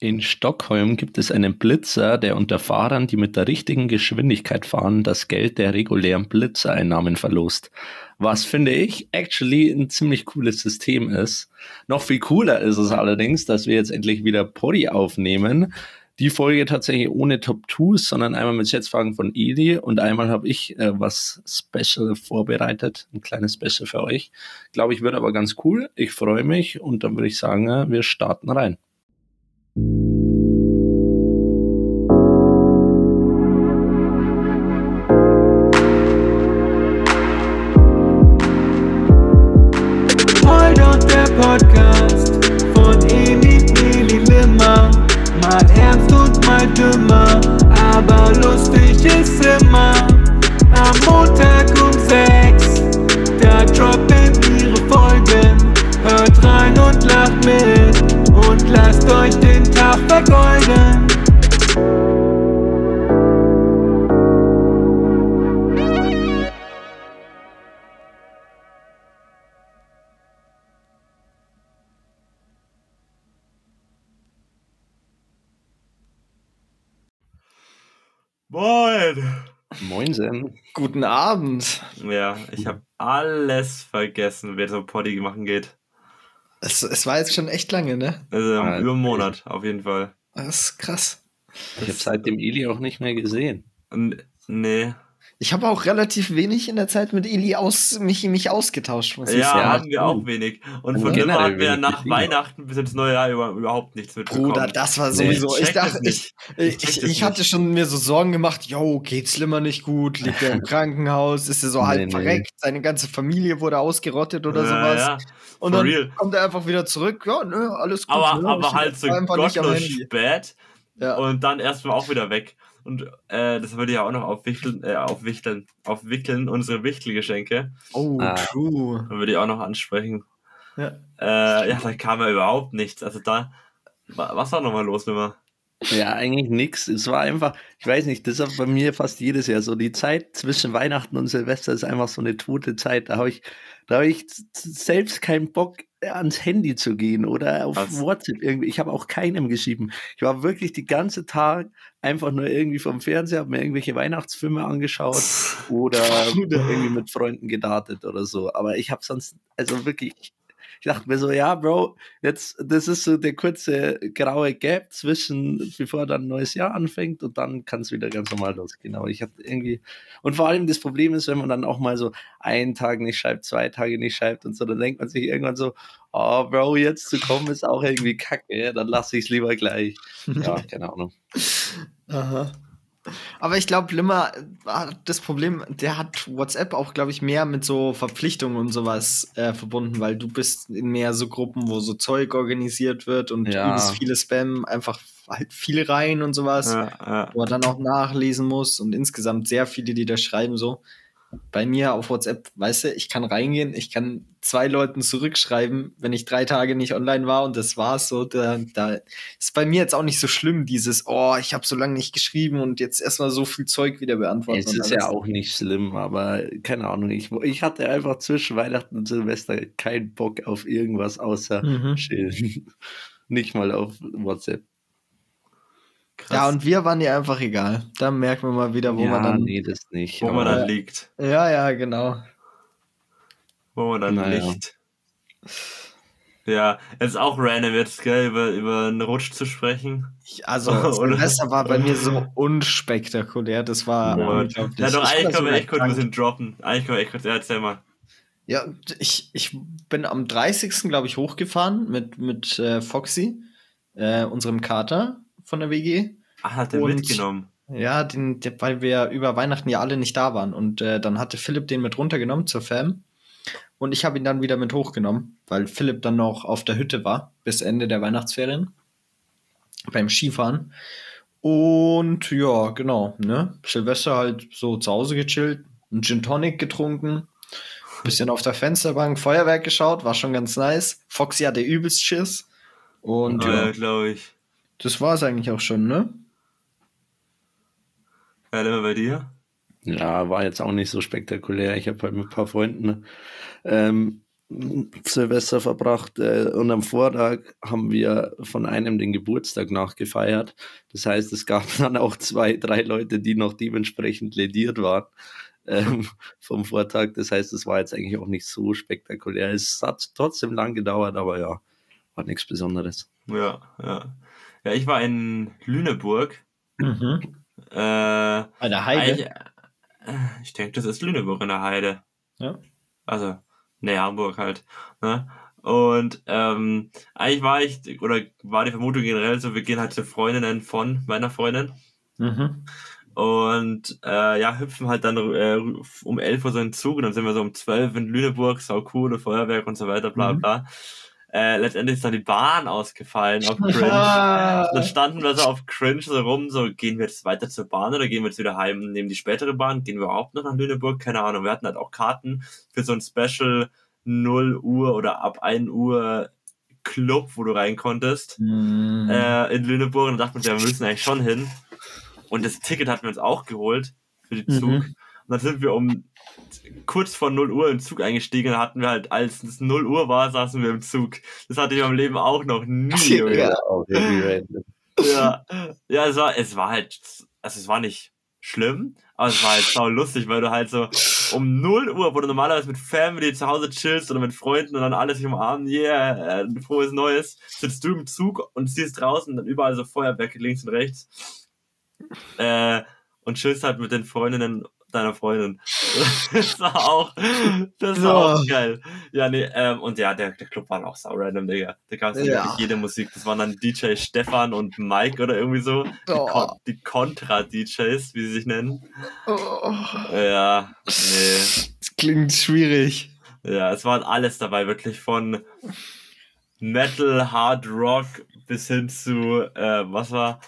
In Stockholm gibt es einen Blitzer, der unter Fahrern, die mit der richtigen Geschwindigkeit fahren, das Geld der regulären Blitzereinnahmen verlost. Was finde ich actually ein ziemlich cooles System ist. Noch viel cooler ist es allerdings, dass wir jetzt endlich wieder Poddy aufnehmen. Die Folge tatsächlich ohne Top 2s, sondern einmal mit Schätzfragen von Eli und einmal habe ich äh, was Special vorbereitet, ein kleines Special für euch. Glaube ich, wird aber ganz cool. Ich freue mich und dann würde ich sagen, äh, wir starten rein. Moin! Moinsen. Guten Abend. Ja, ich habe alles vergessen, wer so Poddy machen geht. Es, es war jetzt schon echt lange, ne? Also Ah, über einen Monat auf jeden Fall. Das ist krass. Ich habe seitdem Eli auch nicht mehr gesehen. Und, nee. Ich habe auch relativ wenig in der Zeit mit Eli aus, mich, mich ausgetauscht, muss ich Ja, sagen. hatten wir auch wenig. Und Also von dem hatten wir nach. Weihnachten bis ins neue Jahr über, überhaupt nichts mitbekommen. Bruder, das war Nee, sowieso. ich ich dachte, ich, Ich ich, ich, hatte schon mir so Sorgen gemacht, yo, geht's Slimmer nicht gut, liegt er im Krankenhaus, ist er so Nee, halb nee. verreckt, seine ganze Familie wurde ausgerottet oder Ja, sowas. ja. Und for dann real. kommt er einfach wieder zurück, ja, nö, alles gut. Aber, ne, aber halt so gottlos Handy. spät Ja. und dann erstmal auch wieder weg. Und äh, das würde ja auch noch aufwichteln, äh, aufwichteln, aufwickeln, unsere Wichtelgeschenke. Oh, Ah. true. Würde ich auch noch ansprechen. Ja. Äh, ja, da kam ja überhaupt nichts. Also da, wa- was war nochmal los, Nimmer? Ja, eigentlich nix. Es war einfach, ich weiß nicht, das ist bei mir fast jedes Jahr so. Die Zeit zwischen Weihnachten und Silvester ist einfach so eine tote Zeit. Da habe ich, da habe ich selbst keinen Bock, ans Handy zu gehen oder auf Was? WhatsApp irgendwie. Ich habe auch keinem geschrieben. Ich war wirklich die ganze Tag einfach nur irgendwie vom Fernseher, habe mir irgendwelche Weihnachtsfilme angeschaut oder irgendwie mit Freunden gedartet oder so. Aber ich habe sonst, also wirklich, ich dachte mir so, ja, Bro, jetzt, das ist so der kurze graue Gap zwischen, bevor dann ein neues Jahr anfängt und dann kann es wieder ganz normal losgehen. Aber ich hatte irgendwie, und vor allem das Problem ist, wenn man dann auch mal so einen Tag nicht schreibt, zwei Tage nicht schreibt und so, dann denkt man sich irgendwann so, oh, Bro, jetzt zu kommen ist auch irgendwie kacke, dann lasse ich es lieber gleich. Ja, keine Ahnung. Aha. Aber ich glaube, Limmer hat das Problem, der hat WhatsApp auch, glaube ich, mehr mit so Verpflichtungen und sowas äh, verbunden, weil du bist in mehr so Gruppen, wo so Zeug organisiert wird und Ja. übelst viele Spam, einfach halt viel rein und sowas, Ja, ja. wo er dann auch nachlesen muss und insgesamt sehr viele, die da schreiben so. Bei mir auf WhatsApp, weißt du, ich kann reingehen, ich kann zwei Leuten zurückschreiben, wenn ich drei Tage nicht online war und das war's so. Da, da ist bei mir jetzt auch nicht so schlimm, dieses, oh, ich habe so lange nicht geschrieben und jetzt erstmal so viel Zeug wieder beantworten. Es ist ja auch nicht schlimm, aber keine Ahnung, ich, ich hatte einfach zwischen Weihnachten und Silvester keinen Bock auf irgendwas außer Mhm. chillen. Nicht mal auf WhatsApp. Krass. Ja, und wir waren dir einfach egal. Da merken wir mal wieder, wo ja, man dann. nee, das nicht. wo man dann liegt. Ja, ja, genau. Wo man dann Naja. liegt. Ja, es ist auch random jetzt, gell, über, über einen Rutsch zu sprechen. Ich, also, Silvester war bei mir so unspektakulär. Das war Ja, unglaublich. ja doch, Ich eigentlich können wir echt kurz ein bisschen droppen. Eigentlich können wir echt kurz, ja, erzähl mal. Ja, ich, ich bin am 30. glaube ich hochgefahren mit, mit äh, Foxy, äh, unserem Kater von der WG. Ach, hat er Und- mitgenommen. Ja, den, der, weil wir über Weihnachten ja alle nicht da waren. Und äh, dann hatte Philipp den mit runtergenommen zur Fam. Und ich habe ihn dann wieder mit hochgenommen, weil Philipp dann noch auf der Hütte war bis Ende der Weihnachtsferien. Beim Skifahren. Und ja, genau, ne? Silvester halt so zu Hause gechillt, einen Gin Tonic getrunken, bisschen auf der Fensterbank Feuerwerk geschaut, war schon ganz nice. Foxy hatte übelst Schiss. Und Ja, ja, glaube ich. das war es eigentlich auch schon, ne? Ja, immer bei dir. Ja, war jetzt auch nicht so spektakulär. Ich habe halt mit ein paar Freunden ähm, Silvester verbracht äh, und am Vortag haben wir von einem den Geburtstag nachgefeiert. Das heißt, es gab dann auch zwei, drei Leute, die noch dementsprechend lediert waren ähm, vom Vortag. Das heißt, es war jetzt eigentlich auch nicht so spektakulär. Es hat trotzdem lang gedauert, aber ja, war nichts Besonderes. Ja, ja. Ja, ich war in Lüneburg. Mhm. Äh, Bei der Heide. äh, ich denke, das ist Lüneburg in der Heide. Ja. Also, ne, Hamburg halt. Ne? Und ähm, eigentlich war ich, oder war die Vermutung generell so, wir gehen halt zu Freundinnen von meiner Freundin. Mhm. Und äh, ja, hüpfen halt dann äh, um 11 Uhr so in den Zug und dann sind wir so um 12 in Lüneburg, sau coole Feuerwerk und so weiter, bla Mhm. Äh, letztendlich ist dann die Bahn ausgefallen auf Cringe. Ah. Dann standen wir so auf Cringe so rum, so gehen wir jetzt weiter zur Bahn oder gehen wir jetzt wieder heim und nehmen die spätere Bahn, gehen wir überhaupt noch nach Lüneburg? Keine Ahnung. Wir hatten halt auch Karten für so ein Special 0 Uhr oder ab 1 Uhr Club, wo du rein konntest Mhm. äh, in Lüneburg und da dachten wir, wir müssen eigentlich schon hin. Und das Ticket hatten wir uns auch geholt für den Zug. Mhm. Und dann sind wir um kurz vor 0 Uhr im Zug eingestiegen. Dann hatten wir halt, als es 0 Uhr war, saßen wir im Zug. Das hatte ich im Leben auch noch nie. Ja. Random. Ja, ja es, war, es war halt, also es war nicht schlimm, aber es war halt sau lustig, weil du halt so um 0 Uhr, wo du normalerweise mit Family zu Hause chillst oder mit Freunden und dann alle sich umarmen, yeah, äh, frohes Neues, sitzt du im Zug und siehst draußen dann überall so Feuerwerke links und rechts äh, und chillst halt mit den Freundinnen deiner Freundin. Das war auch, das war auch geil. Ja, nee, ähm, und ja, der, der Club war auch sau random, Digga. Da gab es Ja. wirklich jede Musik. Das waren dann DJ Stefan und Mike oder irgendwie so. Die, Oh. Kon die Contra-DJs, wie sie sich nennen. Oh, Ja, nee. das klingt schwierig. Ja, es waren alles dabei, wirklich von Metal, Hard Rock bis hin zu, äh, was war,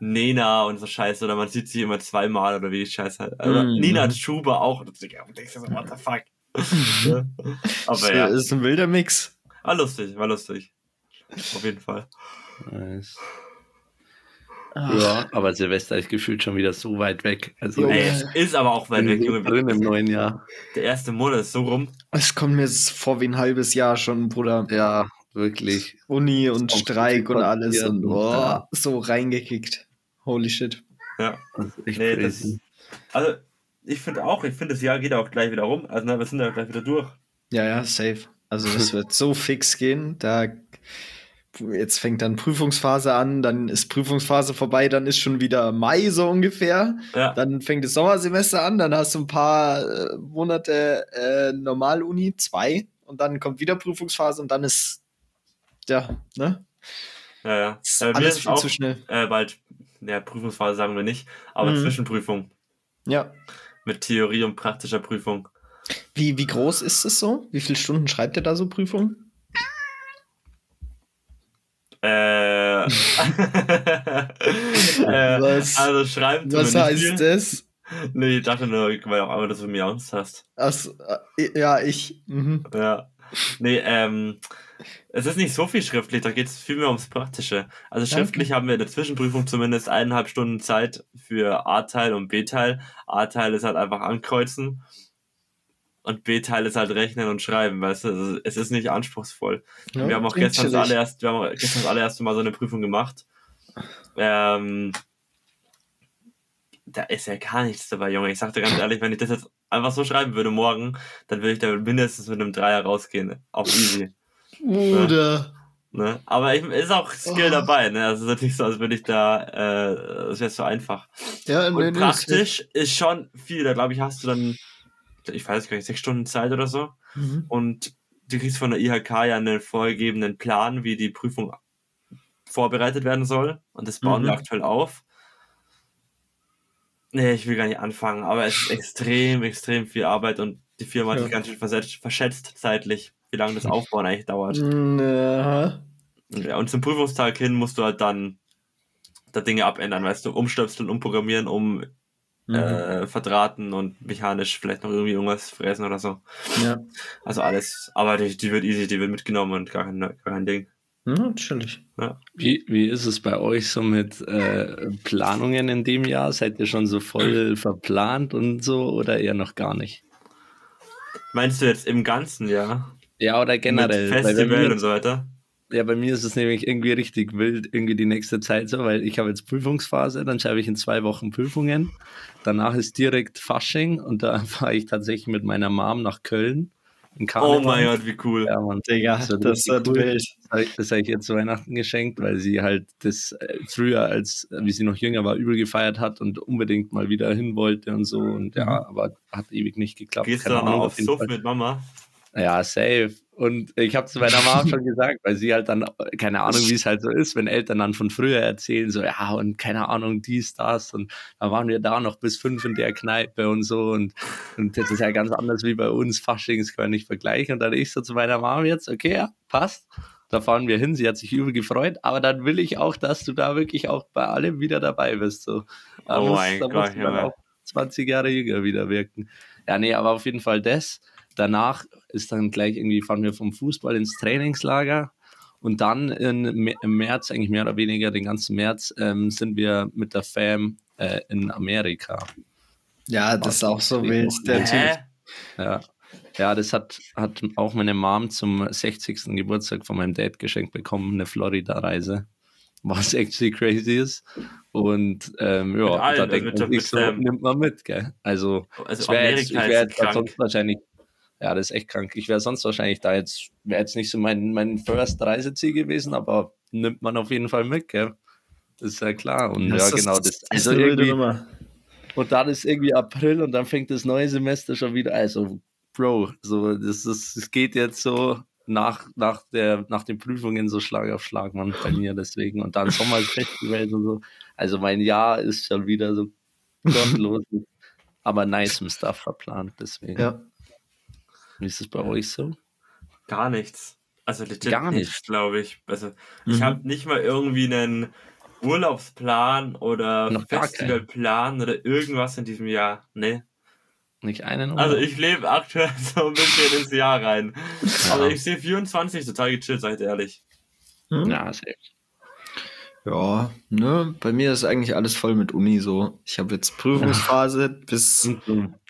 Nena und so Scheiße, oder man sieht sie immer zweimal oder wie die Scheiße halt. Also, Mhm. Nina Schuber auch. Und denkst dir so, what the fuck? Ja. Aber Das ja, ist ein wilder Mix. war lustig, war lustig. Auf jeden Fall. Nice. Ach, Ja, aber Silvester ist gefühlt schon wieder so weit weg. Also. Ey, ist aber auch weit weg, Junge. drin im neuen Jahr. Der erste Monat ist so rum. Es kommt mir jetzt vor wie ein halbes Jahr schon, Bruder. Ja, wirklich. Uni und Streik und alles und und, boah, so reingekickt. Holy shit. Ja. Das ist echt Nee, das, crazy. also, ich finde auch, ich finde, das Jahr geht auch gleich wieder rum. Also, ne, wir sind ja gleich wieder durch. Ja, ja, safe. Also das wird so fix gehen. Da jetzt fängt dann Prüfungsphase an, dann ist Prüfungsphase vorbei, dann ist schon wieder Mai so ungefähr. Ja, Dann fängt das Sommersemester an, dann hast du ein paar äh, Monate äh, Normaluni, zwei, und dann kommt wieder Prüfungsphase und dann ist ja, ne? ja, ja. Ist ja mir alles viel auch zu schnell. äh, bald, ja, Prüfungsphase sagen wir nicht, aber Mhm. Zwischenprüfung Ja. mit Theorie und praktischer Prüfung. Wie, wie groß ist es so? Wie viele Stunden schreibt ihr da so Prüfung? Äh, äh, Was- also schreiben Was heißt viel. das? Nee, ich dachte nur, weil auch einmal, dass du mir Angst hast. Ach, äh, ja, ich. Mhm. Ja. Nee, ähm, es ist nicht so viel schriftlich, da geht es vielmehr ums Praktische. Also schriftlich haben wir in der Zwischenprüfung zumindest eineinhalb Stunden Zeit für A-Teil und B-Teil. A-Teil ist halt einfach ankreuzen und B-Teil ist halt rechnen und schreiben, weißt du, also es ist nicht anspruchsvoll. Ja, wir haben auch gestern das allererst, wir haben gestern das allererste Mal so eine Prüfung gemacht. Ähm, da ist ja gar nichts dabei, Junge. Ich sag dir ganz ehrlich, wenn ich das jetzt einfach so schreiben würde morgen, dann würde ich da mindestens mit einem Dreier rausgehen. Auf easy. Bruder. Ne? Aber ich, ist auch Skill Oh. dabei, ne? Also es ist nicht so, als würde ich da, äh, das wäre so einfach. Ja, nee, Und nee, praktisch ist schon viel. Da glaube ich, hast du dann, ich weiß gar nicht, sechs Stunden Zeit oder so. Mhm. Und du kriegst von der IHK ja einen vorgegebenen Plan, wie die Prüfung vorbereitet werden soll. Und das bauen Mhm. wir aktuell auf. Nee, ich will gar nicht anfangen, aber es ist extrem, extrem viel Arbeit und die Firma hat Ja. sich ganz schön versetzt, verschätzt zeitlich, wie lange das Aufbauen eigentlich dauert. Ja, und zum Prüfungstag hin musst du halt dann da Dinge abändern, weißt du, umstöpseln, umprogrammieren, um mhm. äh, verdrahten und mechanisch vielleicht noch irgendwie irgendwas fräsen oder so. ja. Also alles, aber die, die wird easy, die wird mitgenommen und gar kein, gar kein Ding. Ja, chillig. Wie, wie ist es bei euch so mit äh, Planungen in dem Jahr? Seid ihr schon so voll verplant und so oder eher noch gar nicht? Meinst du jetzt im Ganzen, ja? Ja, oder generell. Mit Festival mir- und so weiter. Ja, bei mir ist es nämlich irgendwie richtig wild, irgendwie die nächste Zeit so, weil ich habe jetzt Prüfungsphase, dann schreibe ich in zwei Wochen Prüfungen. Danach ist direkt Fasching und da fahre ich tatsächlich mit meiner Mom nach Köln. Oh mein Gott, wie cool. Ja, Mann. Digga, Das das wird cool. wild. Das habe ich, ihr zu Weihnachten geschenkt, weil sie halt das äh, früher, als wie sie noch jünger war, übel gefeiert hat und unbedingt mal wieder hin wollte und so. Und ja, aber hat ewig nicht geklappt. Gehst du dann Ahnung, auf Suff mit Mama? Ja, safe. Und ich habe zu meiner Mama schon gesagt, weil sie halt dann, keine Ahnung, wie es halt so ist, wenn Eltern dann von früher erzählen, so, ja, und keine Ahnung, dies, das. Und da waren wir da noch bis fünf in der Kneipe und so. Und, und das ist ja ganz anders wie bei uns. Faschings kann man nicht vergleichen. Und dann ich so zu meiner Mama jetzt, okay, ja, passt. Da fahren wir hin. Sie hat sich übel gefreut. Aber dann will ich auch, dass du da wirklich auch bei allem wieder dabei bist. So. Da Oh musst- mein da Gott, musst du dann Junge. auch 20 Jahre jünger wieder wirken. Ja, nee, aber auf jeden Fall das. Danach ist dann gleich irgendwie, fahren wir vom Fußball ins Trainingslager. Und dann im März, eigentlich mehr oder weniger den ganzen März, ähm, sind wir mit der Fam äh, in Amerika. Ja, das ist auch so wild. Der Typ. Ja, ja das hat, hat auch meine Mom zum 60. Geburtstag von meinem Dad geschenkt bekommen, eine Florida-Reise. Was actually crazy ist. Und ähm, ja, allen, da denkt man so, nimmt man mit, gell? Also, Also ich wäre jetzt, wär jetzt sonst wahrscheinlich, ja, das ist echt krank. Ich wäre sonst wahrscheinlich da jetzt, wäre jetzt nicht so mein, mein First Reiseziel gewesen, aber nimmt man auf jeden Fall mit, gell? Das ist ja klar. Und Das ja, genau, das, das also irgendwie, und dann ist irgendwie April und dann fängt das neue Semester schon wieder. Also, Bro, so, das ist, es geht jetzt so nach, nach, der, nach den Prüfungen so Schlag auf Schlag, Mann, bei mir deswegen. Und dann Sommerfestival und so. Also, mein Jahr ist schon wieder so gottlos. aber nice im Stuff verplant, deswegen. Ja. Wie ist es bei euch so? Gar nichts. Also legit Gar nichts, nicht. glaube ich. Also ich Mhm. habe nicht mal irgendwie einen Urlaubsplan oder Noch. Festivalplan oder irgendwas in diesem Jahr. Nee. Nicht einen? Also oder? ich lebe aktuell so ein bisschen ins Jahr rein. Aber ich sehe 24 total gechillt, seid ehrlich. Hm? Ja, safe. Ja, ne, bei mir ist eigentlich alles voll mit Uni so. Ich habe jetzt Prüfungsphase bis,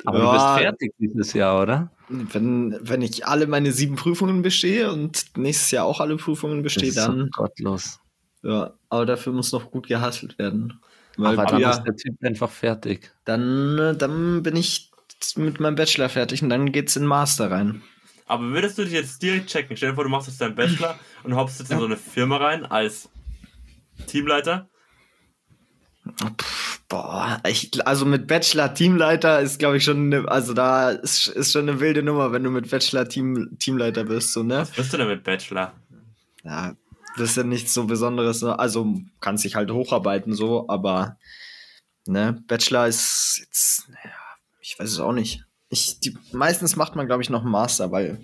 Aber Ja. du bist fertig dieses Jahr, oder? wenn, wenn ich alle meine sieben Prüfungen bestehe und nächstes Jahr auch alle Prüfungen bestehe, Das ist so dann, gottlos. ja, aber dafür muss noch gut gehasselt werden. Weil Aber dann ja, ist der Typ einfach fertig. dann, äh, dann bin ich mit meinem Bachelor fertig und dann geht's in Master rein. Aber würdest du dich jetzt direkt checken? Stell dir vor, du machst jetzt deinen Bachelor und hoppst jetzt in so eine Firma rein als Teamleiter. Boah, ich, also mit Bachelor Teamleiter ist, glaube ich, schon, ne, also da ist, ist schon eine wilde Nummer, wenn du mit Bachelor Team, Teamleiter bist, so, ne? Was bist du denn mit Bachelor? Ja, das ist ja nichts so Besonderes, ne? also kannst dich halt hocharbeiten, so, aber, ne, Bachelor ist jetzt, naja, ich weiß es auch nicht. Ich, die, meistens macht man, glaube ich, noch einen Master, weil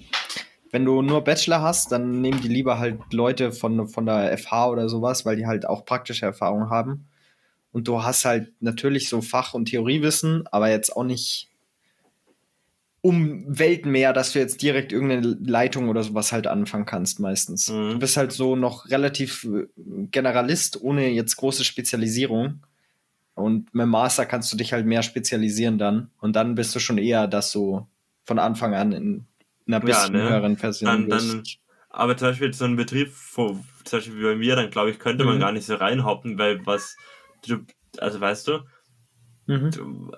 wenn du nur Bachelor hast, dann nehmen die lieber halt Leute von, von der FH oder sowas, weil die halt auch praktische Erfahrung haben. Und du hast halt natürlich so Fach- und Theoriewissen, aber jetzt auch nicht um Welten mehr, dass du jetzt direkt irgendeine Leitung oder sowas halt anfangen kannst meistens. Mhm. Du bist halt so noch relativ äh, Generalist, ohne jetzt große Spezialisierung. Und mit Master kannst du dich halt mehr spezialisieren dann. Und dann bist du schon eher, dass du von Anfang an in einer bisschen ne? höheren Version Dann, dann, aber zum Beispiel so ein Betrieb, wo, zum Beispiel wie bei mir, dann glaube ich, könnte man Mhm. gar nicht so reinhoppen, weil was du, also weißt du, Mhm. du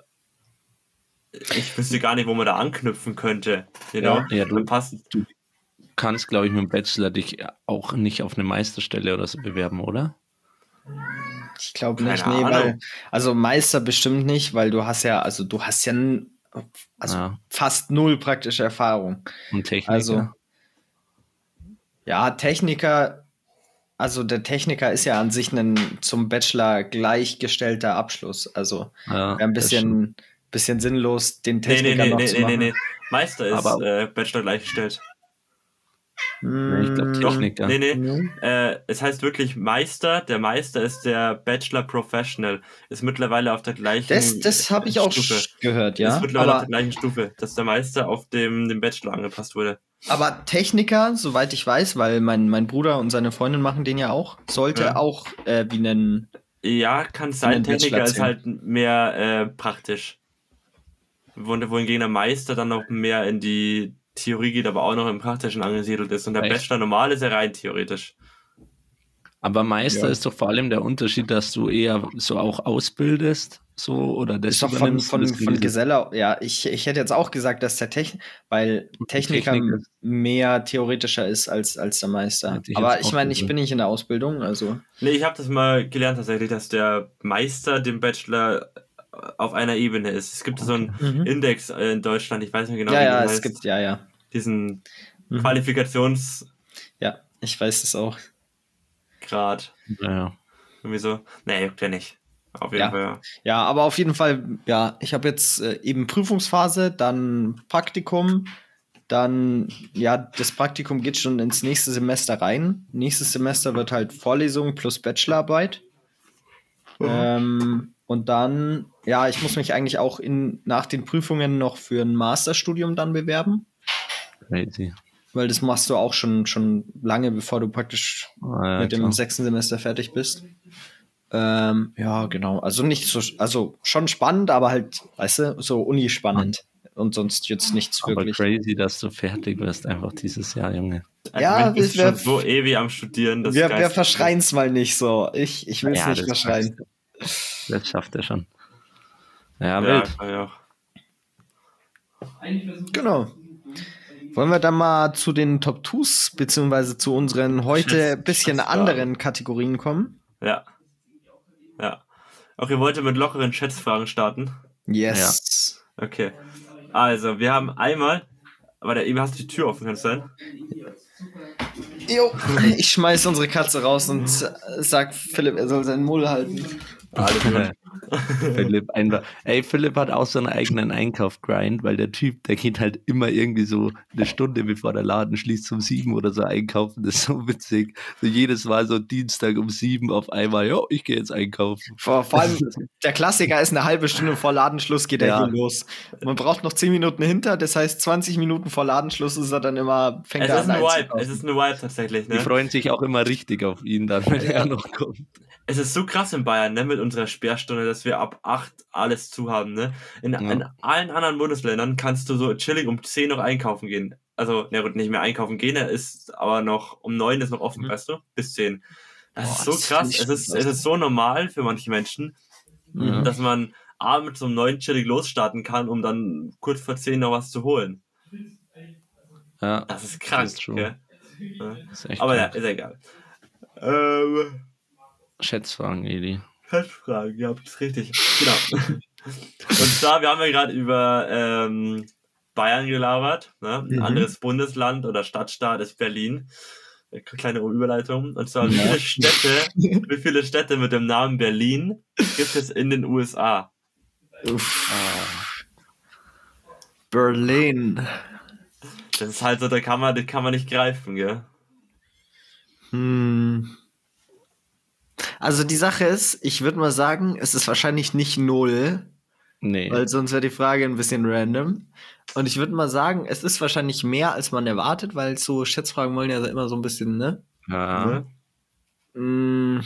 ich wüsste gar nicht, wo man da anknüpfen könnte. Genau. Ja. Ja, du- passt. Du kannst, glaube ich, mit dem Bachelor dich auch nicht auf eine Meisterstelle oder so bewerben, oder? Ich glaube Keine nicht, nee, Ahnung. weil, also Meister bestimmt nicht, weil du hast ja, also du hast ja n- also Ja. fast null praktische Erfahrung. Und Techniker? Also, ja, Techniker, also der Techniker ist ja an sich ein zum Bachelor gleichgestellter Abschluss. Also ja, wäre ein bisschen, bisschen sinnlos, den Nee, nee, Techniker nee, noch nee, zu nee, machen. nee, nee. Meister ist Aber- äh, Bachelor gleichgestellt. Nee, ich glaub, Mm, Techniker. Nee, nee. mhm. Äh, es heißt wirklich Meister. Der Meister ist der Bachelor Professional. Ist mittlerweile auf der gleichen Das, das habe ich auch Stufe. gehört, ja. Ist mittlerweile auf Aber, der gleichen Stufe, dass der Meister auf dem, dem Bachelor angepasst wurde. aber Techniker, soweit ich weiß, weil mein, mein Bruder und seine Freundin machen den ja auch, sollte Ja. auch äh, wie nennen. Ja, kann sein. Techniker ist halt mehr äh, praktisch. Wo- Wohingegen der Meister dann noch mehr in die Theorie geht, aber auch noch im Praktischen angesiedelt ist. Und der Echt? Bachelor normal ist ja rein theoretisch. Aber Meister Ja. ist doch vor allem der Unterschied, dass du eher so auch ausbildest, so oder das Ist doch von, von, von gelesen. Geselle, ja, ich, ich hätte jetzt auch gesagt, dass der Technik, weil Techniker Technik mehr theoretischer ist als, als der Meister. Ich Aber ich meine, ich bin nicht in der Ausbildung, also. Nee, ich habe das mal gelernt tatsächlich, dass der Meister dem Bachelor auf einer Ebene ist. Es gibt so einen Mhm. Index äh, in Deutschland, ich weiß nicht genau, ja, wie ja, der es heißt. gibt, ja, ja. diesen Mhm. Qualifikationsgrad. Ja, ich weiß es auch. Ja. Irgendwie so. Nee, juckt ja nicht. Auf jeden Ja. Fall, ja. Ja, aber auf jeden Fall, ja, ich habe jetzt äh, eben Prüfungsphase, dann Praktikum, dann, ja, das Praktikum geht schon ins nächste Semester rein. Nächstes Semester wird halt Vorlesung plus Bachelorarbeit. Ähm, und dann, ja, ich muss mich eigentlich auch in, nach den Prüfungen noch für ein Masterstudium dann bewerben, Crazy. weil das machst du auch schon, schon lange, bevor du praktisch Ah, ja, mit dem klar. sechsten Semester fertig bist. Ähm, ja, genau. Also nicht so, also schon spannend, aber halt, weißt du, so unispannend. Und sonst jetzt nichts Aber wirklich. crazy, dass du fertig wirst einfach dieses Jahr, Junge. Ja, bist wir- schon so ewig am Studieren. Das Wir, wir verschreien es mal nicht so. Ich, ich will es Ja, nicht verschreien. Das schafft er schon. Ja, Ja, auch. Genau. Wollen wir dann mal zu den Top 2s, beziehungsweise zu unseren heute Schätz- bisschen anderen Kategorien kommen? Ja. Ja. Auch ihr wollt mit lockeren Schätzfragen starten? Yes. Okay. Also, wir haben einmal. Aber der eben hast du die Tür offen, kann es sein? Jo, ich schmeiß unsere Katze raus und äh, sag Philipp, er soll seinen Mull halten. Philipp einfach. Ey, Philipp hat auch so einen eigenen Einkauf-Grind, weil der Typ, der geht halt immer irgendwie so eine Stunde bevor der Laden schließt um sieben oder so einkaufen. Das ist so witzig. So jedes Mal so Dienstag um sieben auf einmal, ja, ich gehe jetzt einkaufen. Vor, vor allem, der Klassiker ist eine halbe Stunde vor Ladenschluss geht er Ja. hier los. Man braucht noch 10 Minuten hinter, das heißt 20 Minuten vor Ladenschluss ist er dann immer, fängt Es er ist an ein Vibe. einzukaufen. Es ist ein Vibe tatsächlich, Die ne? freuen sich auch immer richtig auf ihn dann, wenn er noch kommt. Es ist so krass in Bayern, ne, mit unserer Sperrstunde, dass wir ab 8 alles zu haben, ne? In, Ja. in allen anderen Bundesländern kannst du so chillig um 10 noch einkaufen gehen. Also, na gut, nicht mehr einkaufen gehen, ist aber noch, um 9 ist noch offen, Mhm. weißt du? Bis 10. Das Boah, ist so das krass. ich Es ist, krass. es ist so normal für manche Menschen, Mhm. dass man abends um 9 chillig losstarten kann, um dann kurz vor 10 noch was zu holen. Ja, Das ist krank, Das ist? Ja. ist Aber ja, krank. ist egal. Ähm, Schätzfragen, Eli. Fettfragen, ja, ist richtig. Genau. Und zwar, wir haben ja gerade über ähm, Bayern gelabert. Ne? Ein Mhm. anderes Bundesland oder Stadtstaat ist Berlin. Äh, Kleine Überleitung. Und zwar, wie viele Städte, wie viele Städte mit dem Namen Berlin gibt es in den USA? Uff. Berlin. Das ist halt so, da kann man, das kann man nicht greifen, gell? Hm. Also die Sache ist, ich würde mal sagen, es ist wahrscheinlich nicht null, Nee. weil sonst wäre die Frage ein bisschen random. Und ich würde mal sagen, es ist wahrscheinlich mehr, als man erwartet, weil so Schätzfragen wollen ja immer so ein bisschen, ne? ja. Ne? Hm.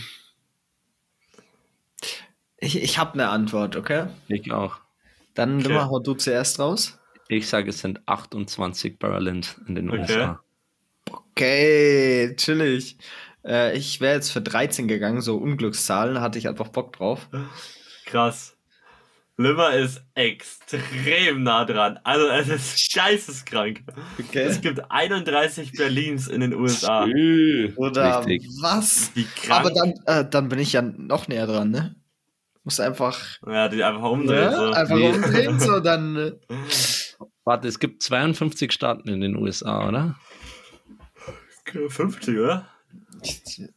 Ich, ich habe eine Antwort, okay? Ich auch. Dann Okay. okay. hau du zuerst raus. Ich sage, es sind 28 Berlins in den Okay. USA. Okay, chillig. Äh, ich wäre jetzt für 13 gegangen, so Unglückszahlen, hatte ich einfach Bock drauf. Krass. Limmer ist extrem nah dran. Also, es ist geisteskrank. Okay. Es gibt 31 Berlins in den USA. Oder Richtig. was? Wie krank. Aber dann, äh, dann bin ich ja noch näher dran, ne? Muss einfach, ja, die einfach umdrehen. ne? So. einfach Nee. umdrehen, so dann. äh, Warte, es gibt 52 Staaten in den USA, oder? 50, oder?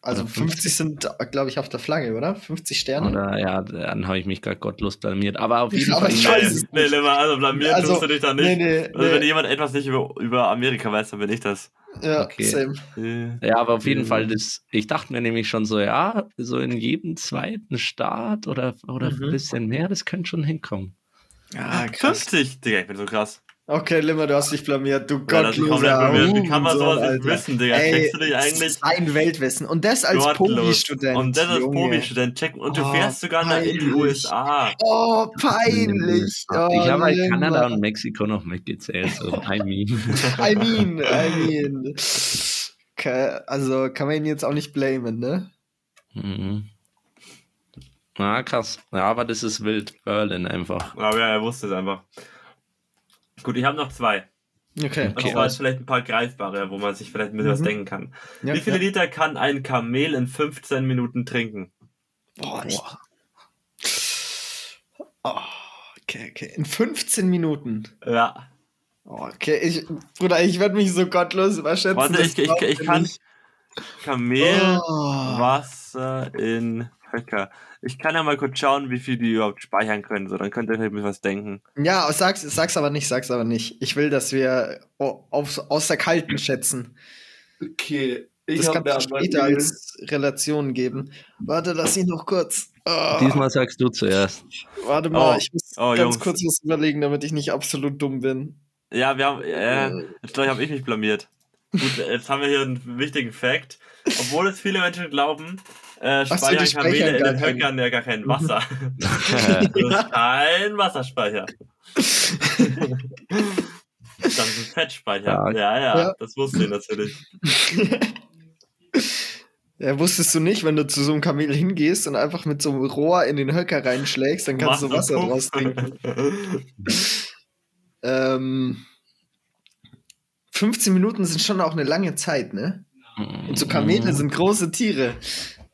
Also Ja, 50 sind, glaube ich, auf der Flagge, oder? 50 Sterne. Oder ja, dann habe ich mich gerade gottlos blamiert. Aber auf jeden Fall. ich weiß es Nee, nicht. Limmer, also blamieren Also, tust du dich da nicht. Nee, nee, Also, wenn nee. jemand etwas nicht über, über Amerika weiß, dann bin ich das. Ja, Okay. same. Äh, Ja, aber auf jeden Mhm. Fall, das, ich dachte mir nämlich schon so, ja, so in jedem zweiten Staat oder, oder Mhm. ein bisschen mehr, das könnte schon hinkommen. Ja, krass. 50, Digga, ich bin so krass. Okay, Limmer, du hast dich blamiert. Du Ja, gottloser blamiert. Wie kann man sowas nicht wissen, Digga? Ey, Checkst du dich das eigentlich? ist ein Weltwissen. Und das als. Pobi-Student. Und das Junge. Pobi-Student checken. Und du Oh, fährst sogar nach in die. USA. Oh, peinlich. Oh, ich habe halt Limmer. Kanada und Mexiko noch mitgezählt. So, I mean. I mean, I mean. Also kann man ihn jetzt auch nicht blamen, ne? Mhm. Na, krass. Ja, aber das ist wild. Berlin einfach. Aber ja, er wusste es einfach. Gut, ich habe noch zwei. Okay. Das war jetzt vielleicht ein paar greifbare, wo man sich vielleicht ein bisschen was Mhm. denken kann. Ja, Wie viele ja. Liter kann ein Kamel in 15 Minuten trinken? Boah, ich, oh, okay, okay. In 15 Minuten. Ja. Oh, okay, ich, Bruder, ich werde mich so gottlos überschätzen. Warte, ich, ich, ich kann nicht. Kamel, Oh. Wasser in Höcker. Ich kann ja mal kurz schauen, wie viel die überhaupt speichern können. So, dann könnt ihr bisschen was denken. Ja, sag's, sag's aber nicht, sag's aber nicht. Ich will, dass wir auf, aus der Kalten schätzen. Okay. Das kann man später als Relation geben. Warte, lass ihn noch kurz. Oh, Diesmal sagst du zuerst. warte mal, Oh, ich muss oh, ganz Jungs. kurz was überlegen, damit ich nicht absolut dumm bin. Ja, wir haben, äh, jetzt glaube ich, habe ich mich blamiert. Gut, jetzt haben wir hier einen wichtigen Fact. Obwohl es viele Menschen glauben, äh, speichern speichern Kamele in den Höckern ja gar kein Wasser. das ist kein Wasserspeicher. Das ist ein Fettspeicher. Ja. Ja, ja, Ja. das wusste ich natürlich. Ja, wusstest du nicht, wenn du zu so einem Kamel hingehst und einfach mit so einem Rohr in den Höcker reinschlägst, dann kannst du Machst Wasser draus trinken. Ähm, 15 Minuten sind schon auch eine lange Zeit, ne? Und so Kamele sind große Tiere.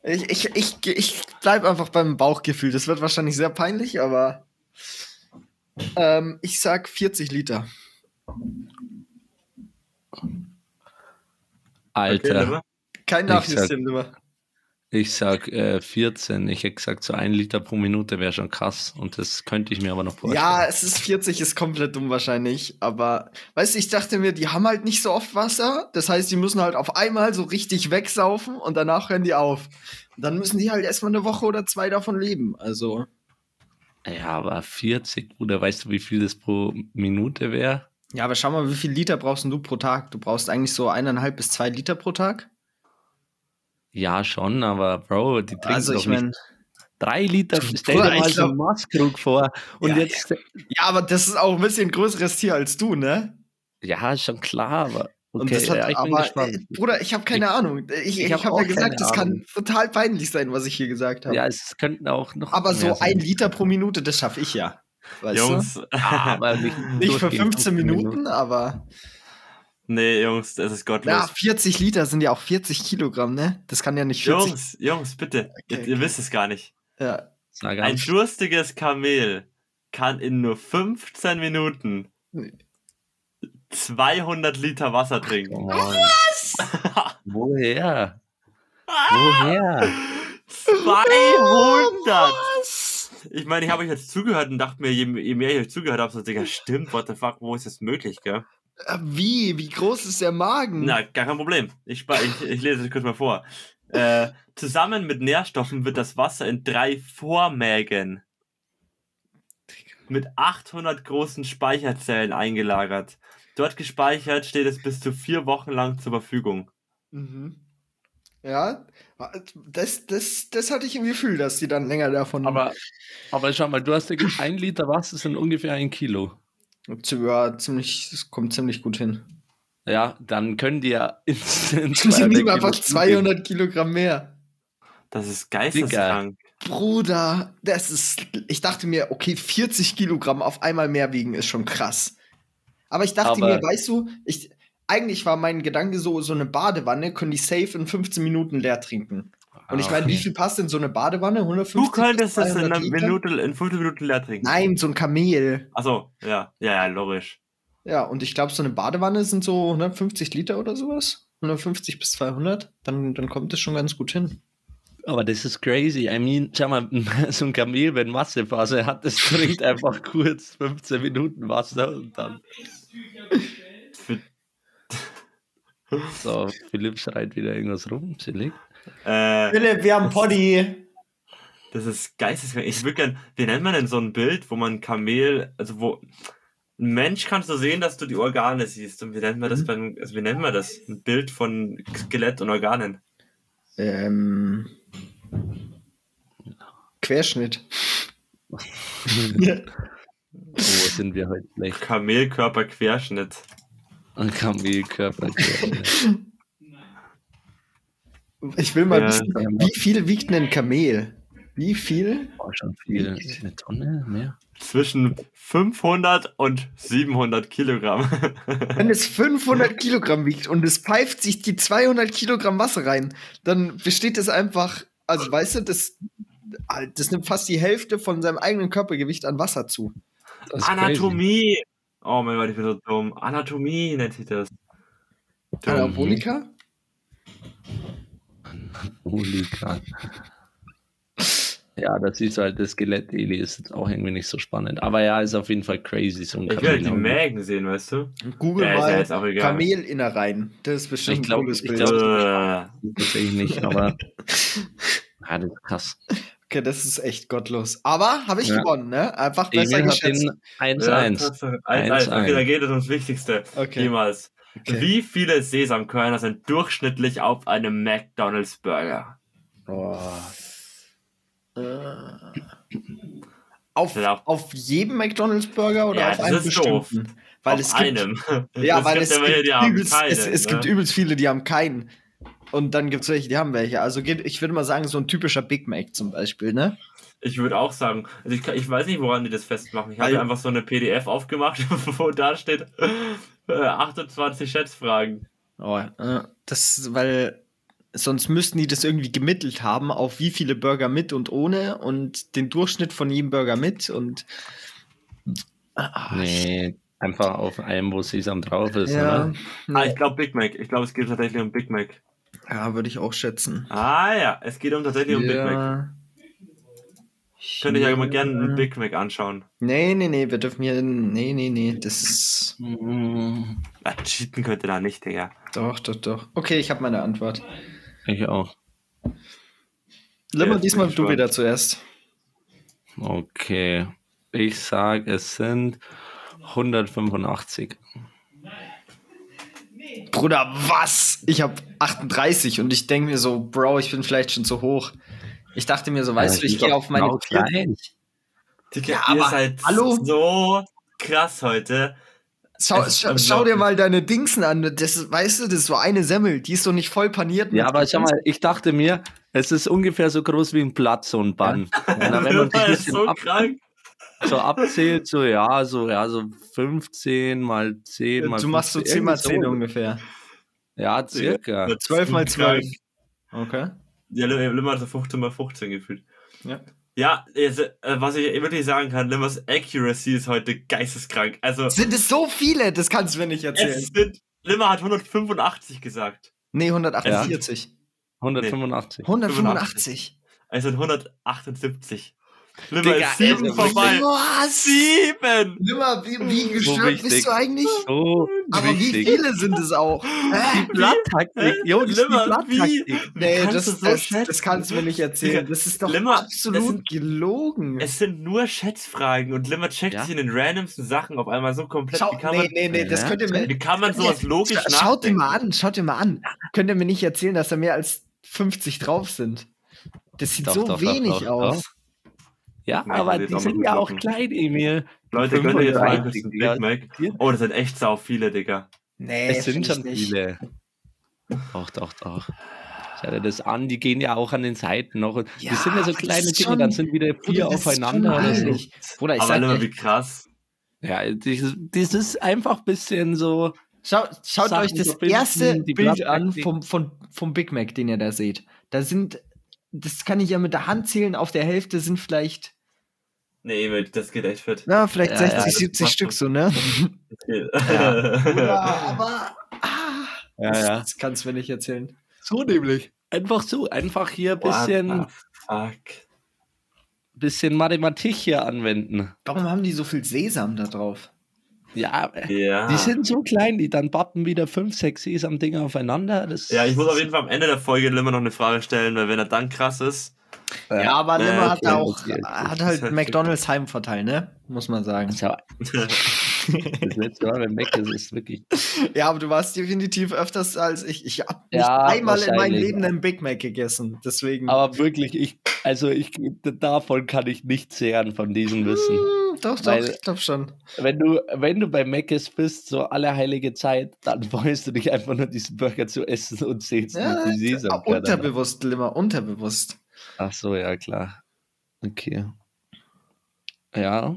Ich, ich, ich, ich bleib einfach beim Bauchgefühl. Das wird wahrscheinlich sehr peinlich, aber ähm, ich sag 40 Liter. Alter, Okay, Kein Ich Nachjustieren immer. Ich sag äh, 14. Ich hätte gesagt, so ein Liter pro Minute wäre schon krass. Und das könnte ich mir aber noch vorstellen. Ja, es ist 40, ist komplett dumm wahrscheinlich. Aber, weißt du, ich dachte mir, die haben halt nicht so oft Wasser. Das heißt, die müssen halt auf einmal so richtig wegsaufen und danach hören die auf. Und dann müssen die halt erstmal eine Woche oder zwei davon leben. Also, Ja, aber 40, Bruder, weißt du, wie viel das pro Minute wäre? ja, aber schau mal, wie viel Liter brauchst denn du pro Tag? Du brauchst eigentlich so eineinhalb bis zwei Liter pro Tag. Ja, schon, aber Bro, die trinken Also, doch ich meine, nicht drei Liter. Stell dir mal ich so einen Maßkrug vor. Und Ja, jetzt, ja, aber das ist auch ein bisschen größeres Tier als du, ne? ja. ist schon klar, aber Und okay, das hat, ja, ich bin aber, gespannt. äh, Bruder, ich habe keine Ahnung. Ich, ich ich, hab habe auch ja gesagt, das kann total peinlich sein, was ich hier gesagt habe. ja, es könnten auch noch. aber mehr so sein. ein Liter pro Minute, das schaffe ich ja. Weißt Jungs, du? Ja, aber nicht, Nicht für durchgehend 15 Minuten, aber. Nee, Jungs, es ist gottlos. Ja, 40 Liter sind ja auch 40 Kilogramm, ne? Das kann ja nicht 40. Jungs, Jungs, bitte. ihr, okay. ihr wisst es gar nicht. Ja. Ein durstiges Kamel kann in nur 15 Minuten 200 Liter Wasser trinken. Come on. Woher? Woher? 200! Ich meine, ich habe euch jetzt zugehört und dachte mir, je, je mehr ich euch zugehört habe, so, Digga, stimmt, what the fuck, wo ist das möglich, gell? Äh, Wie? Wie groß ist der Magen? Na, gar kein Problem. Ich, ich, ich lese es kurz mal vor. Äh, zusammen mit Nährstoffen wird das Wasser in drei Vormägen mit 800 großen Speicherzellen eingelagert. Dort gespeichert steht es bis zu vier Wochen lang zur Verfügung. Mhm. Ja, das, das, das hatte ich im Gefühl, dass die dann länger davon. Aber, aber schau mal, du hast ja gesagt, ein Liter Wasser sind ungefähr ein Kilo. Ja, ziemlich, das kommt ziemlich gut hin. Ja, dann können die ja instant Sie 200 nehmen einfach Kilo 200 Kilogramm mehr. Das ist geisteskrank. Bruder, das ist. Ich dachte mir, okay, 40 Kilogramm auf einmal mehr wiegen ist schon krass. Aber ich dachte Aber- mir, weißt du, ich, eigentlich war mein Gedanke so, so eine Badewanne können die safe in 15 Minuten leer trinken. Und ich meine, Ah, wie okay. viel passt in so eine Badewanne? 150 Du könntest das in 200 einer? Minute, in 15 Minuten leer trinken. Nein, so ein Kamel. Achso, ja, ja, ja, logisch. Ja, und ich glaube, so eine Badewanne sind so 150 Liter oder sowas. 150 bis 200. Dann, dann kommt das schon ganz gut hin. Aber das ist crazy. I mean, schau mal, so ein Kamel, wenn Massephase hat, das trinkt einfach kurz 15 Minuten Wasser und dann. So, Philipp schreit wieder irgendwas rum. Chillig. Äh, Philipp, wir haben Poddy. Das ist geisteskrank. Ich würde gern, wie nennt man denn so ein Bild, wo man Kamel, also wo, ein Mensch kannst du sehen, dass du die Organe siehst. Und wie nennt man das Mhm. beim, also wie nennt man das? Ein Bild von Skelett und Organen. Ähm, Querschnitt. Wo sind wir heute schlecht? Kamelkörperquerschnitt. Und Kamelkörper. Ich will mal Ja. wissen, wie viel wiegt ein Kamel? Wie viel? War schon viel. Eine Tonne mehr? Zwischen 500 und 700 Kilogramm. Wenn es 500 Kilogramm wiegt und es pfeift sich die 200 Kilogramm Wasser rein, dann besteht es einfach, also weißt du, das, das nimmt fast die Hälfte von seinem eigenen Körpergewicht an Wasser zu. Ist crazy. Anatomie. Oh mein Gott, ich bin so dumm. Anatomie nennt sich das. Anabolika? Hooligan. Ja, das ist halt das Skelett, die ist jetzt auch irgendwie nicht so spannend. Aber ja, ist auf jeden Fall crazy, so ein Ich will halt die Kamel. Mägen sehen, weißt du? Google Ja, ist ja mal auch egal. Kamelinnereien. Das ist bestimmt Ich glaub- ein cooles ich Bild. glaub- Äh, Tatsächlich nicht, aber. Ja, das ist krass. okay, das ist echt gottlos. Aber habe ich Ja. gewonnen, ne? Einfach besser Emil geschätzt. den 1-1. ja, Tatsache. Eins, eins. 1-1. Okay, da geht es ums Wichtigste. Okay. Jemals. Okay. Wie viele Sesamkörner sind durchschnittlich auf einem McDonalds Burger? Oh. Auf, Ja. auf jedem McDonalds Burger oder Ja, auf das einem ist bestimmten? Weil auf es gibt, einem. Ja, Es weil gibt es ja welche, gibt, die haben übelst, keinen, es, es ne? gibt übelst viele, die haben keinen. Und dann gibt es welche, die haben welche. Also geht, ich würde mal sagen, so ein typischer Big Mac zum Beispiel, ne? Ich würde auch sagen, also ich, ich weiß nicht, woran die das festmachen. Ich habe einfach so eine PDF aufgemacht, wo da steht äh, 28 Schätzfragen. Oh, äh, das, weil sonst müssten die das irgendwie gemittelt haben, auf wie viele Burger mit und ohne und den Durchschnitt von jedem Burger mit und. Ah, Nee, einfach auf einem, wo Sesam drauf ist, Ja, oder? Ah, ich glaube Big Mac. Ich glaube, es geht tatsächlich um Big Mac. ja würde ich auch schätzen. Ah ja, es geht um tatsächlich um Big Mac. Ja. Könnte ich ja immer gerne einen Big Mac anschauen. Nee, nee, nee, wir dürfen hier. Nee, nee, nee, das ist. Ah, cheaten könnte da nicht, Digga. Doch, doch, doch. Okay, ich habe meine Antwort. Ich auch. Limmer, jetzt diesmal ich du wieder zuerst. Okay. Ich sag, es sind 185. Bruder, was? Ich habe 38 und ich denke mir so, Bro, ich bin vielleicht schon zu hoch. Ich dachte mir so, weißt Ja, du, ich ist gehe auf meine genau vier. gleich. Digga, Ja, aber seid hallo? so krass heute. Schau, ist schau, schau dir mal deine Dingsen an. Das, ist- weißt du, das ist so eine Semmel, die ist so nicht voll paniert. Ja, aber schau mal, ich dachte mir, es ist ungefähr so groß wie ein Blatt, so ein Bann. Und dann, wenn man Das ist so ab, krank. so abzählt, so ja, so ja, so 15 mal 10 mal Du machst so 15, 10 mal irgendwie 10 so. ungefähr. Ja, circa. 12 mal 12. Krank. Okay. Ja, Limmer hat so 15 mal 15 gefühlt. Ja. Ja, jetzt, äh, was ich wirklich sagen kann, Limmers Accuracy ist heute geisteskrank. Also, Sind es so viele? Das kannst du mir nicht erzählen. es sind, Limmer hat 185 gesagt. Nee, 148. 185. 185. Also 178. Limmer Digga, ist 7 also vorbei. Was? 7! Nimmer, wie, wie So gestört wichtig. bist du eigentlich? So Aber wie wichtig. viele sind es auch? Hä? Blatttaktik, die Limmer, Blatttaktik. Nee, Kannst das, du so das, das kannst du mir nicht erzählen. Digga, Das ist doch Limmer, absolut das sind- gelogen. Es sind nur Schätzfragen und Limmer checkt Ja. sich in den randomsten Sachen auf einmal so komplett. Schau, wie, kann nee, man, nee, nee, das Ja. könnt ihr mir. wie kann man sowas logisch Scha- Schaut dir nachdenken? mal an, schaut dir mal an. Könnt ihr mir nicht erzählen, dass da mehr als 50 drauf sind? Das sieht Doch, so doch, doch, wenig doch, aus. Ja, Nein, aber die sind ja auch klein, Emil. Leute, könnt ihr jetzt mal 35, ein Digga. Big Mac? Oh, das sind echt sau viele, Digga. Nee, Es sind schon nicht. viele. Doch, doch, doch. Schau dir das an, die gehen ja auch an den Seiten noch. Ja, die sind ja so kleine Dinge, dann sind wieder vier aufeinander oder so. Bruder, ich Aber dir, wie krass. Ja, das, ist einfach ein bisschen so. Schau, schaut Sachen euch das verbinden, erste Bild an vom, vom, vom Big Mac, den ihr da seht. Da sind, das kann ich ja mit der Hand zählen, auf der Hälfte sind vielleicht, Nee, Emil, das geht echt fit. na, vielleicht Ja, 60, ja, das 70 passt Stück so, ne? Das geht. Ja, aber, ah, Ja, das, ja. das kannst du mir nicht erzählen. So nämlich. Einfach so, einfach hier ein bisschen, Fuck. bisschen Mathematik hier anwenden. Warum haben die so viel Sesam da drauf? Ja, Ja. die sind so klein, die dann bappen wieder fünf, sechs Sesam-Dinger aufeinander. Das Ja, ich muss auf jeden Fall am Ende der Folge Limmer noch eine Frage stellen, weil wenn er dann krass ist. Ja, aber Äh, Limmer hat da okay, auch, okay, okay. hat halt McDonalds Heimvorteil, ne? Muss man sagen. Das letzte Mal bei Mac ist es wirklich. Ja, aber du warst definitiv öfters als ich. Ich habe nicht Ja, einmal in meinem. Leben einen Big Mac gegessen. Deswegen. Aber wirklich, ich, also ich, davon kann ich nicht zehren von diesem Wissen. Hm, doch, doch, Weil- ich glaube schon. Wenn du, wenn du bei Mc's bist, so alle heilige Zeit, dann freust du dich einfach nur, diesen Burger zu essen und zählst Ja, nicht die Sesamkörner. unterbewusst, Limmer, unterbewusst. Ach so, ja, klar. Okay. Ja,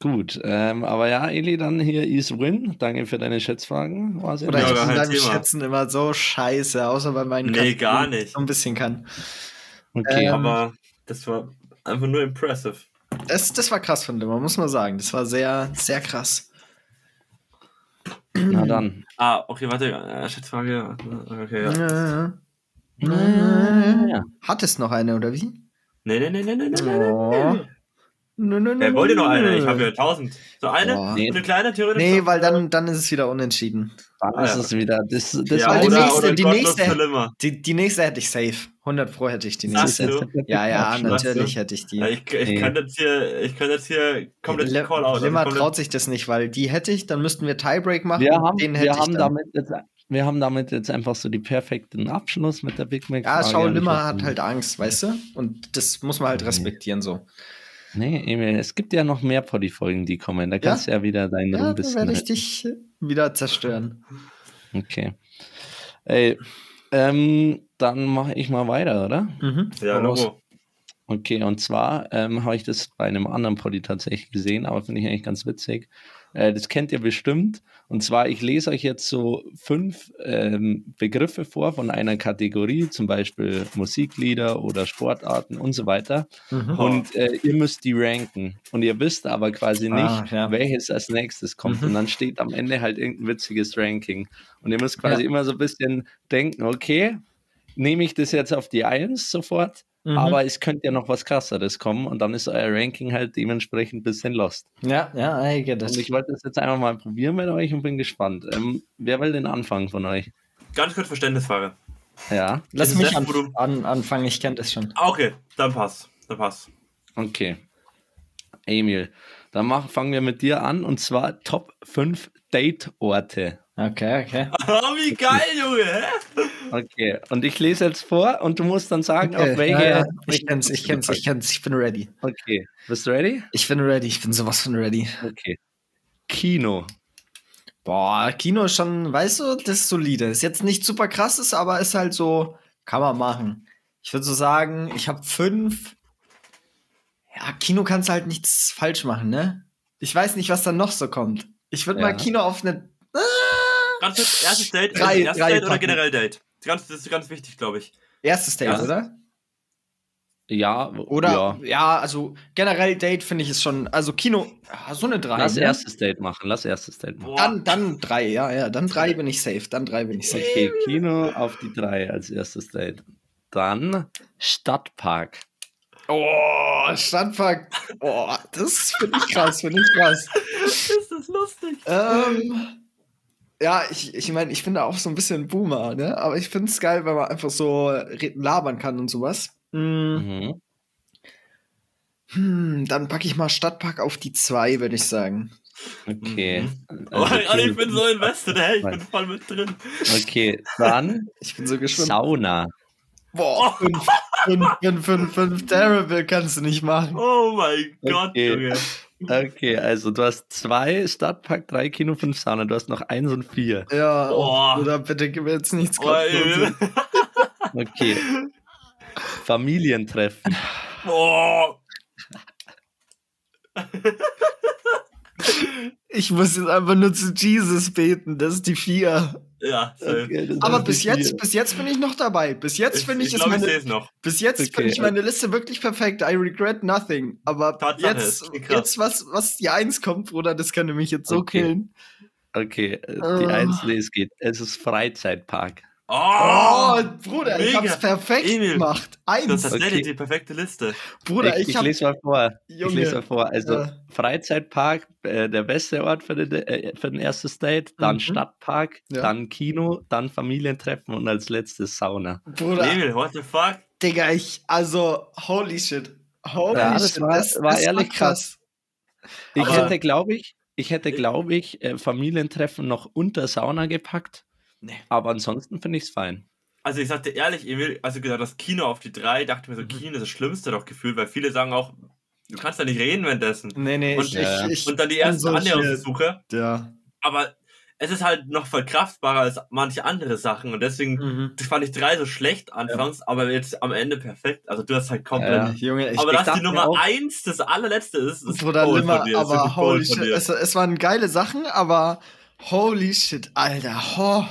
gut. Ähm, aber ja, Eli, dann hier East Win. Danke für deine Schätzfragen. War sehr Oder Ja, ich gar bin kein beim Thema. Schätzen immer so scheiße, außer bei meinen Nee, Kategorien, gar ich nicht. So ein bisschen kann. Okay. Ähm, Aber das war einfach nur impressive. Das, das war krass von Limmer, muss man sagen. Das war sehr, sehr krass. Na dann. Ah, okay, warte. Äh, Schätzfrage. Okay, ja. Ja. Ja. Hat es noch eine, oder wie? Nee, nee, nee, nee, nee, nee, nee. Oh. Nö, nö, nö, Wer wollte noch eine? Ich habe ja tausend. So eine? Boah. Nee. Eine kleine theoretisch? Nee, weil dann, dann ist es wieder unentschieden. Dann Ah, ist ja. es wieder. Das, das ja, war die oder, nächste- oder die nächste-. Die, die nächste hätte ich safe. 100 Pro hätte ich die Sagst nächste. du? Ja, ja, Sagst du? natürlich hätte ich die. Ja, ich, ich, Nee. kann jetzt hier, ich kann jetzt hier komplett Le- Call out. Limmer also traut sich das nicht, weil die hätte ich, dann müssten wir Tiebreak machen. wir haben, den hätte wir, ich haben dann. damit jetzt, wir haben damit jetzt einfach so die perfekten Abschluss mit der Big Mac. Ja, schau, Limmer hat halt Angst, weißt du? Und das muss man halt Nee. respektieren so. Nee, Emil, es gibt ja noch mehr Poddy-Folgen, die kommen. Da kannst du ja wieder deinen Ja, bisschen werde ich dich wieder zerstören. Okay. Ey, ähm, dann mache ich mal weiter, oder? Mhm. Ja. Logo. Okay, und zwar ähm, habe ich das bei einem anderen Poddy tatsächlich gesehen, aber finde ich eigentlich ganz witzig. Äh, das kennt ihr bestimmt. Und zwar, ich lese euch jetzt so fünf ähm, Begriffe vor von einer Kategorie, zum Beispiel Musiklieder oder Sportarten und so weiter. Mhm. Und äh, ihr müsst die ranken. Und ihr wisst aber quasi nicht, Ah, ja. welches als nächstes kommt. Mhm. Und dann steht am Ende halt irgendein witziges Ranking. Und ihr müsst quasi Ja. immer so ein bisschen denken, okay, nehme ich das jetzt auf die Eins sofort? Mhm. Aber es könnte ja noch was krasseres kommen und dann ist euer Ranking halt dementsprechend ein bisschen lost. Ja, ja, ich get Und it. ich wollte das jetzt einfach mal probieren mit euch und bin gespannt. Ähm, wer will den anfangen von euch? Ganz kurz Verständnisfrage. Ja, Lass mich an, an, anfangen, ich kenne das schon. Ah, okay, dann passt. Dann passt. okay. Emil, dann mach, fangen wir mit dir an und zwar Top 5 Date-Orte. Okay, okay. Oh, wie geil, Junge! Hä? Okay, und ich lese jetzt vor und du musst dann sagen, okay. auf welche. ja, ja. Ich kenn's, ich kenn's, ich kenn's, ich bin ready. Okay, bist du ready? Ich bin ready, ich bin sowas von ready. Okay. Kino. Boah, Kino ist schon, weißt du, das ist solide. Ist jetzt nicht super krasses, aber ist halt so, kann man machen. Ich würde so sagen, ich habe fünf. Ja, Kino kannst du halt nichts falsch machen, ne? Ich weiß nicht, was dann noch so kommt. Ich würde Ja. mal Kino auf eine. Ganz kurz, erstes Date, Drei- erstes drei Date oder generell Date? Ganz, das ist ganz wichtig, glaube ich. Erstes Date, Ja. oder? Ja, Oder? ja. Ja, also generell Date finde ich es schon. Also Kino, ja, so eine drei. Lass ne? erstes Date machen, lass erstes Date machen. Dann, dann drei, ja, ja. Dann drei bin ich safe. Dann drei bin ich safe. Okay, Kino auf die drei als erstes Date. Dann Stadtpark. Oh, Stadtpark. Oh, das finde ich krass, finde ich krass. ist das lustig. ähm, ja, ich, ich meine, ich bin da auch so ein bisschen Boomer, ne? Aber ich finde es geil, wenn man einfach so labern kann und sowas. Hm, Mhm. hm, dann packe ich mal Stadtpark auf die zwei, würde ich sagen. Okay. Oh, Also, Alter, ich bin so invested, hey, ich bin voll mit drin. Okay, dann Ich bin so gespannt. Sauna. Boah, fünf, fünf, fünf, fünf, fünf Terrible kannst du nicht machen. Oh mein Gott, Okay. Junge. Okay, also du hast zwei Stadtpark, drei Kino, fünf Sauna. Du hast noch eins und vier. Ja, Boah. oder bitte gib mir jetzt nichts Oh. Kopfloses. Okay. Familientreffen. Boah. Ich muss jetzt einfach nur zu Jesus beten, das ist die vier. Ja. Okay, Aber bis jetzt, bis jetzt bin ich noch dabei. Bis jetzt finde ich, ich ich sehe meine, es noch. bis jetzt Okay. finde ich meine Liste wirklich perfekt. I regret nothing. Aber Tatsache, jetzt, jetzt was, was die Eins kommt, Bruder, das könnte mich jetzt so Okay. killen. Okay, äh, die Ah. eins, nee, es geht. Es ist Freizeitpark. Oh, Oh, Bruder, ich mega. hab's perfekt Emil, gemacht. das Eins. ist tatsächlich Okay. die perfekte Liste. Bruder, ich, ich, ich hab. lese mal vor. Ich Junge. lese mal vor. Also Ja. Freizeitpark, äh, der beste Ort für, den, äh, für ein erstes Date, dann Mhm. Stadtpark, Ja. dann Kino, dann Familientreffen und als letztes Sauna. Bruder, Emil, what the fuck? Digga, ich, also, holy shit. Holy Ja, das shit. war- war ehrlich krass. Ich Aber- hätte, glaube ich, ich hätte, glaube ich, äh, Familientreffen noch unter Sauna gepackt. Nee. Aber ansonsten finde ich es fein. Also ich sagte ehrlich, Emil, als du gesagt hast, Kino auf die drei, dachte ich mir so, Mhm. Kino ist das Schlimmste doch gefühlt, weil viele sagen auch, du kannst ja nicht reden währenddessen. Nee, nee, Und, ich, Ja. ich, ich, und dann die erste so Annäherungsversuche. Ja. Aber es ist halt noch verkraftbarer als manche andere Sachen und deswegen Mhm. das fand ich drei so schlecht anfangs, aber jetzt am Ende perfekt. Also du hast halt komplett. Ja. Junge, ich, aber ich dass die Nummer auch- eins das allerletzte ist, ist Bruder bold Limmer, von dir, aber holy shit, es, es waren geile Sachen, aber holy shit, Alter, oh,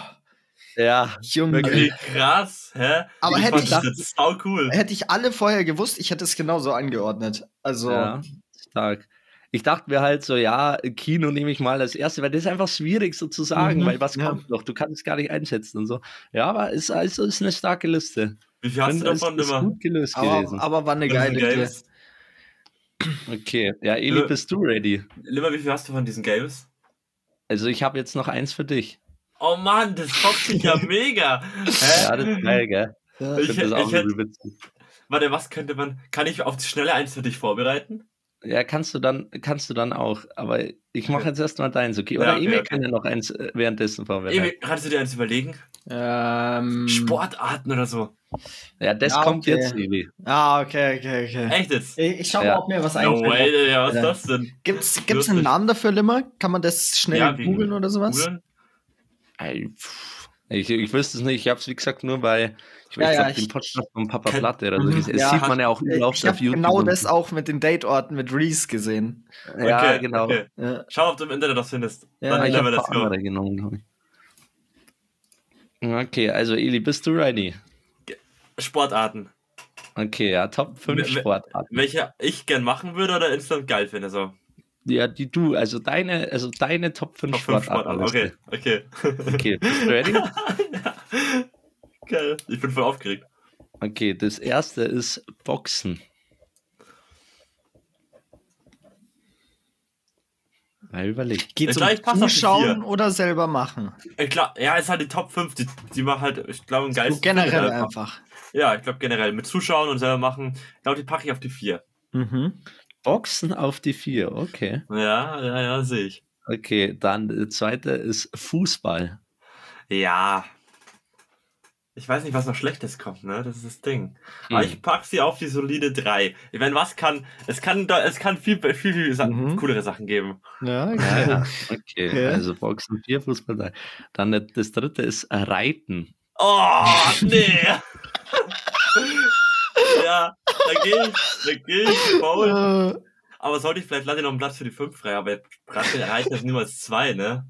Ja, Junge. Wirklich. Okay, krass, hä? Aber ich hätte fand ich- das sau cool. Hätte ich alle vorher gewusst, ich hätte es genauso angeordnet. Also, ja, stark. Ich dachte mir halt so, ja, Kino nehme ich mal als erste, weil das ist einfach schwierig so zu sagen, Mhm, weil was ja. kommt noch? Du kannst es gar nicht einschätzen und so. Ja, aber es ist, also ist eine starke Liste. Wie viel hast du Finde, es davon ist immer? gut gelöst aber, gewesen. aber war eine geile. Games? Okay, ja, Eli, bist du ready? Limmer, wie viel hast du von diesen Games? Also ich habe jetzt noch eins für dich. Oh Mann, das hofft sich ja mega. Hä? Ja, das ist geil, gell? Ja. Ich Ich finde das auch ich hätt- übel witzig. Warte, was könnte man. Kann ich auf die Schnelle eins für dich vorbereiten? Ja, kannst du dann, kannst du dann auch. Aber ich mache jetzt erstmal deins, okay? Ja, Oder okay, Emil okay. kann ja noch eins äh, währenddessen vorbereiten. Emil, kannst du dir eins überlegen? Ähm, Sportarten oder so. Ja, das Ja, kommt okay. jetzt, Eli. Ah, okay, okay, okay. Echt jetzt? Ich, ich schau Ja. mal, ob mir was No einfällt. way, ja, was ist Ja. das denn? Gibt's, gibt's Lustig. einen Namen dafür, Limmer? Kann man das schnell Ja, googeln oder sowas? Googlen? Ich, ich wüsste es nicht. Ich habe es, wie gesagt, nur bei ich, Ja, ich ja, den ich- Podcast von Papa Platte oder so. Mhm. Das Ja. sieht man ja auch überall Ich auf habe YouTube. genau und das auch mit den Dateorten mit Reese gesehen. Ja, Okay, genau. okay. Ja. Schau, ob du im Internet was findest. Ja, Dann ich habe das andere genommen, glaube ich. Okay, also Eli, bist du ready? Sportarten. Okay, ja, Top 5 We- we- Sportarten. Welche ich gern machen würde oder instant geil finde. So. Ja, die du, also deine, also deine Top 5 Top 5 Sportarten. Sportarten. Okay, okay. Okay, bist du ready? Geil. Ich bin voll aufgeregt. Okay, das erste ist Boxen. Mal glaub, pass auf die Zuschauen oder selber machen? Ich glaube, ja, ist halt die Top 5, die, die machen halt, ich glaube, ein So geiles generell einfach. Ja, ich glaube generell. Mit Zuschauen und selber machen, ich glaube, die packe ich auf die 4. Mhm. Boxen auf die 4, okay. Ja, ja, ja, sehe ich. Okay, dann der zweite ist Fußball. Ja. Ich weiß nicht, was noch Schlechtes kommt, ne? Das ist das Ding. Aber Hm. ich pack sie auf die solide 3. Ich meine, was kann, es kann, da- es kann viel, viel, viel Sa Mhm. coolere Sachen geben. Ja, okay. ja. Okay, Okay. also Boxen 4, Fußball 3. Dann der- das dritte ist Reiten. Oh, nee. ja, da gehe ich, da gehe ich faul. Aber sollte ich vielleicht ich noch einen Platz für die 5 frei, aber Reiten Reiten ist niemals 2, ne?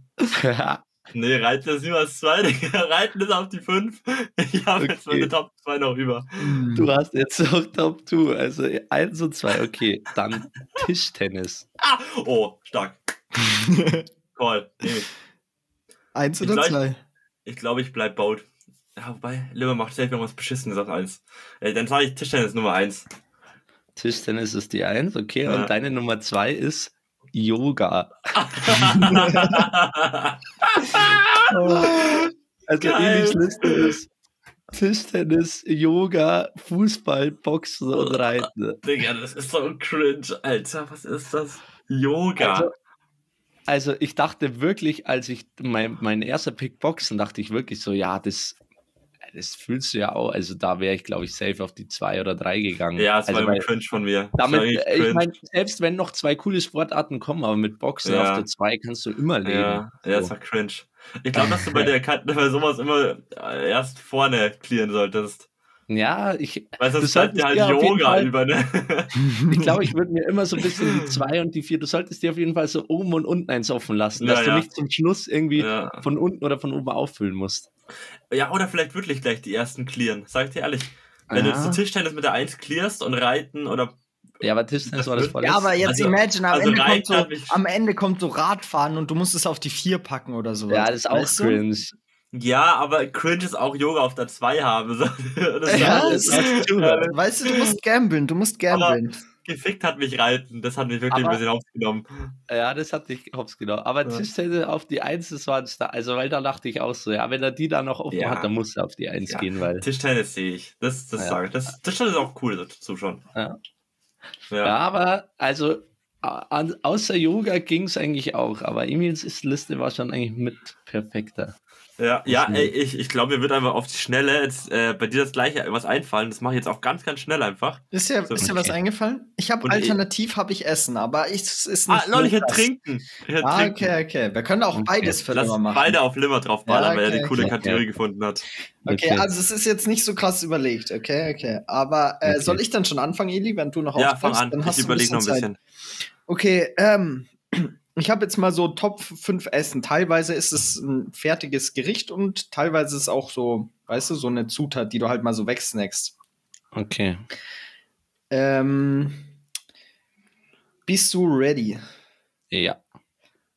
Nee, Reiten ist niemals 2, Digga. Reiten ist auf die 5. Ich habe jetzt Okay. meine Top 2 noch über. Du hast jetzt noch Top 2, also 1 und 2. Okay, dann Tischtennis. Ah! Oh, stark. Call. Nehm ich. Eins Ich oder glaub- zwei? Ich glaube, ich bleib Boat. Ja, wobei, Limmer macht safe irgendwas Beschissenes auf 1. Äh, dann sage ich Tischtennis Nummer 1. Tischtennis ist die 1, okay. Ja. Und deine Nummer 2 ist Yoga. Also. Elis Liste ist Tischtennis, Yoga, Fußball, Boxen und Reiten. Digga, das ist so cringe, Alter. Was ist das? Yoga. Also, also ich dachte wirklich, als ich mein, mein erster Pick Boxen, dachte ich wirklich so, ja, das, das fühlst du ja auch. Also da wäre ich, glaube ich, safe auf die 2 oder 3 gegangen. ja, es also, war irgendwie cringe von mir. damit, Das äh, ich meine, selbst wenn noch zwei coole Sportarten kommen, aber mit Boxen Ja. auf der 2 kannst du immer leben. Ja, So. war cringe. Ich glaube, dass du bei der bei sowas immer äh, erst vorne clearen solltest. Ja, ich, Weil Du solltest halt auf jeden Yoga Fall- über, ne? ich glaube, ich würde mir immer so ein bisschen die 2 und die 4, du solltest dir auf jeden Fall so oben und unten eins offen lassen, Ja, dass du ja. nicht zum Schluss irgendwie ja. von unten oder von oben auffüllen musst. ja, oder vielleicht wirklich gleich die ersten clearen. Sag ich dir ehrlich. Wenn du Ja. jetzt so Tischtennis mit der 1 clearst und Reiten oder. Ja, aber Tischtennis Das war das vorletzte. Ja, aber jetzt Also- imagine, am, also Ende kommt so, am Ende kommt so Radfahren und du musst es auf die vier packen oder sowas. Ja, das ist auch Weißt du? cringe. Ja, aber cringe ist auch Yoga auf der 2 haben. Das Ja, das ist true. äh, Weißt du, du musst gamblen, du musst gamblen. gefickt hat mich Reiten. Das hat mich wirklich Aber- ein bisschen aufgenommen. Ja, das hatte ich hops genommen. Aber Ja. Tischtennis auf die 1, das war Star. Also, weil da dachte ich auch so, ja, wenn er die da noch offen Ja. hat, dann muss er auf die 1 Ja. gehen, weil. Tischtennis sehe ich. Das, das Ja. sage ich. Das, Tischtennis ist auch cool so, zuschauen. Ja. Ja. Aber also außer Yoga ging es eigentlich auch, aber Emils Liste war schon eigentlich mit perfekter. Ja, ja ey, ich, ich glaube, mir wird einfach auf die Schnelle jetzt äh, bei dir das gleiche was einfallen. Das mache ich jetzt auch ganz, ganz schnell einfach. Ist dir, So, ist dir was okay. eingefallen? Ich habe ich- alternativ habe ich Essen, aber ich, es ist Ah, nicht. lol, ich so hätte trinken. Ich hätte Ah, trinken. okay, okay. Wir können auch Okay. beides für Lass immer machen. beide auf Limmer draufballern, Ja, weil er okay, eine coole okay. Kategorie gefunden hat. Okay, also es ist jetzt nicht so krass überlegt. Okay, okay. Aber äh, Okay. soll ich dann schon anfangen, Eli, wenn du noch Ja, fang aufpasst? an. Dann hast Ich du überlege noch ein Zeit. bisschen. Okay, ähm, ich habe jetzt mal so Top 5 Essen. Teilweise ist es ein fertiges Gericht und teilweise ist es auch so, weißt du, so eine Zutat, die du halt mal so wegsnackst. Okay. Ähm, bist du ready? Ja.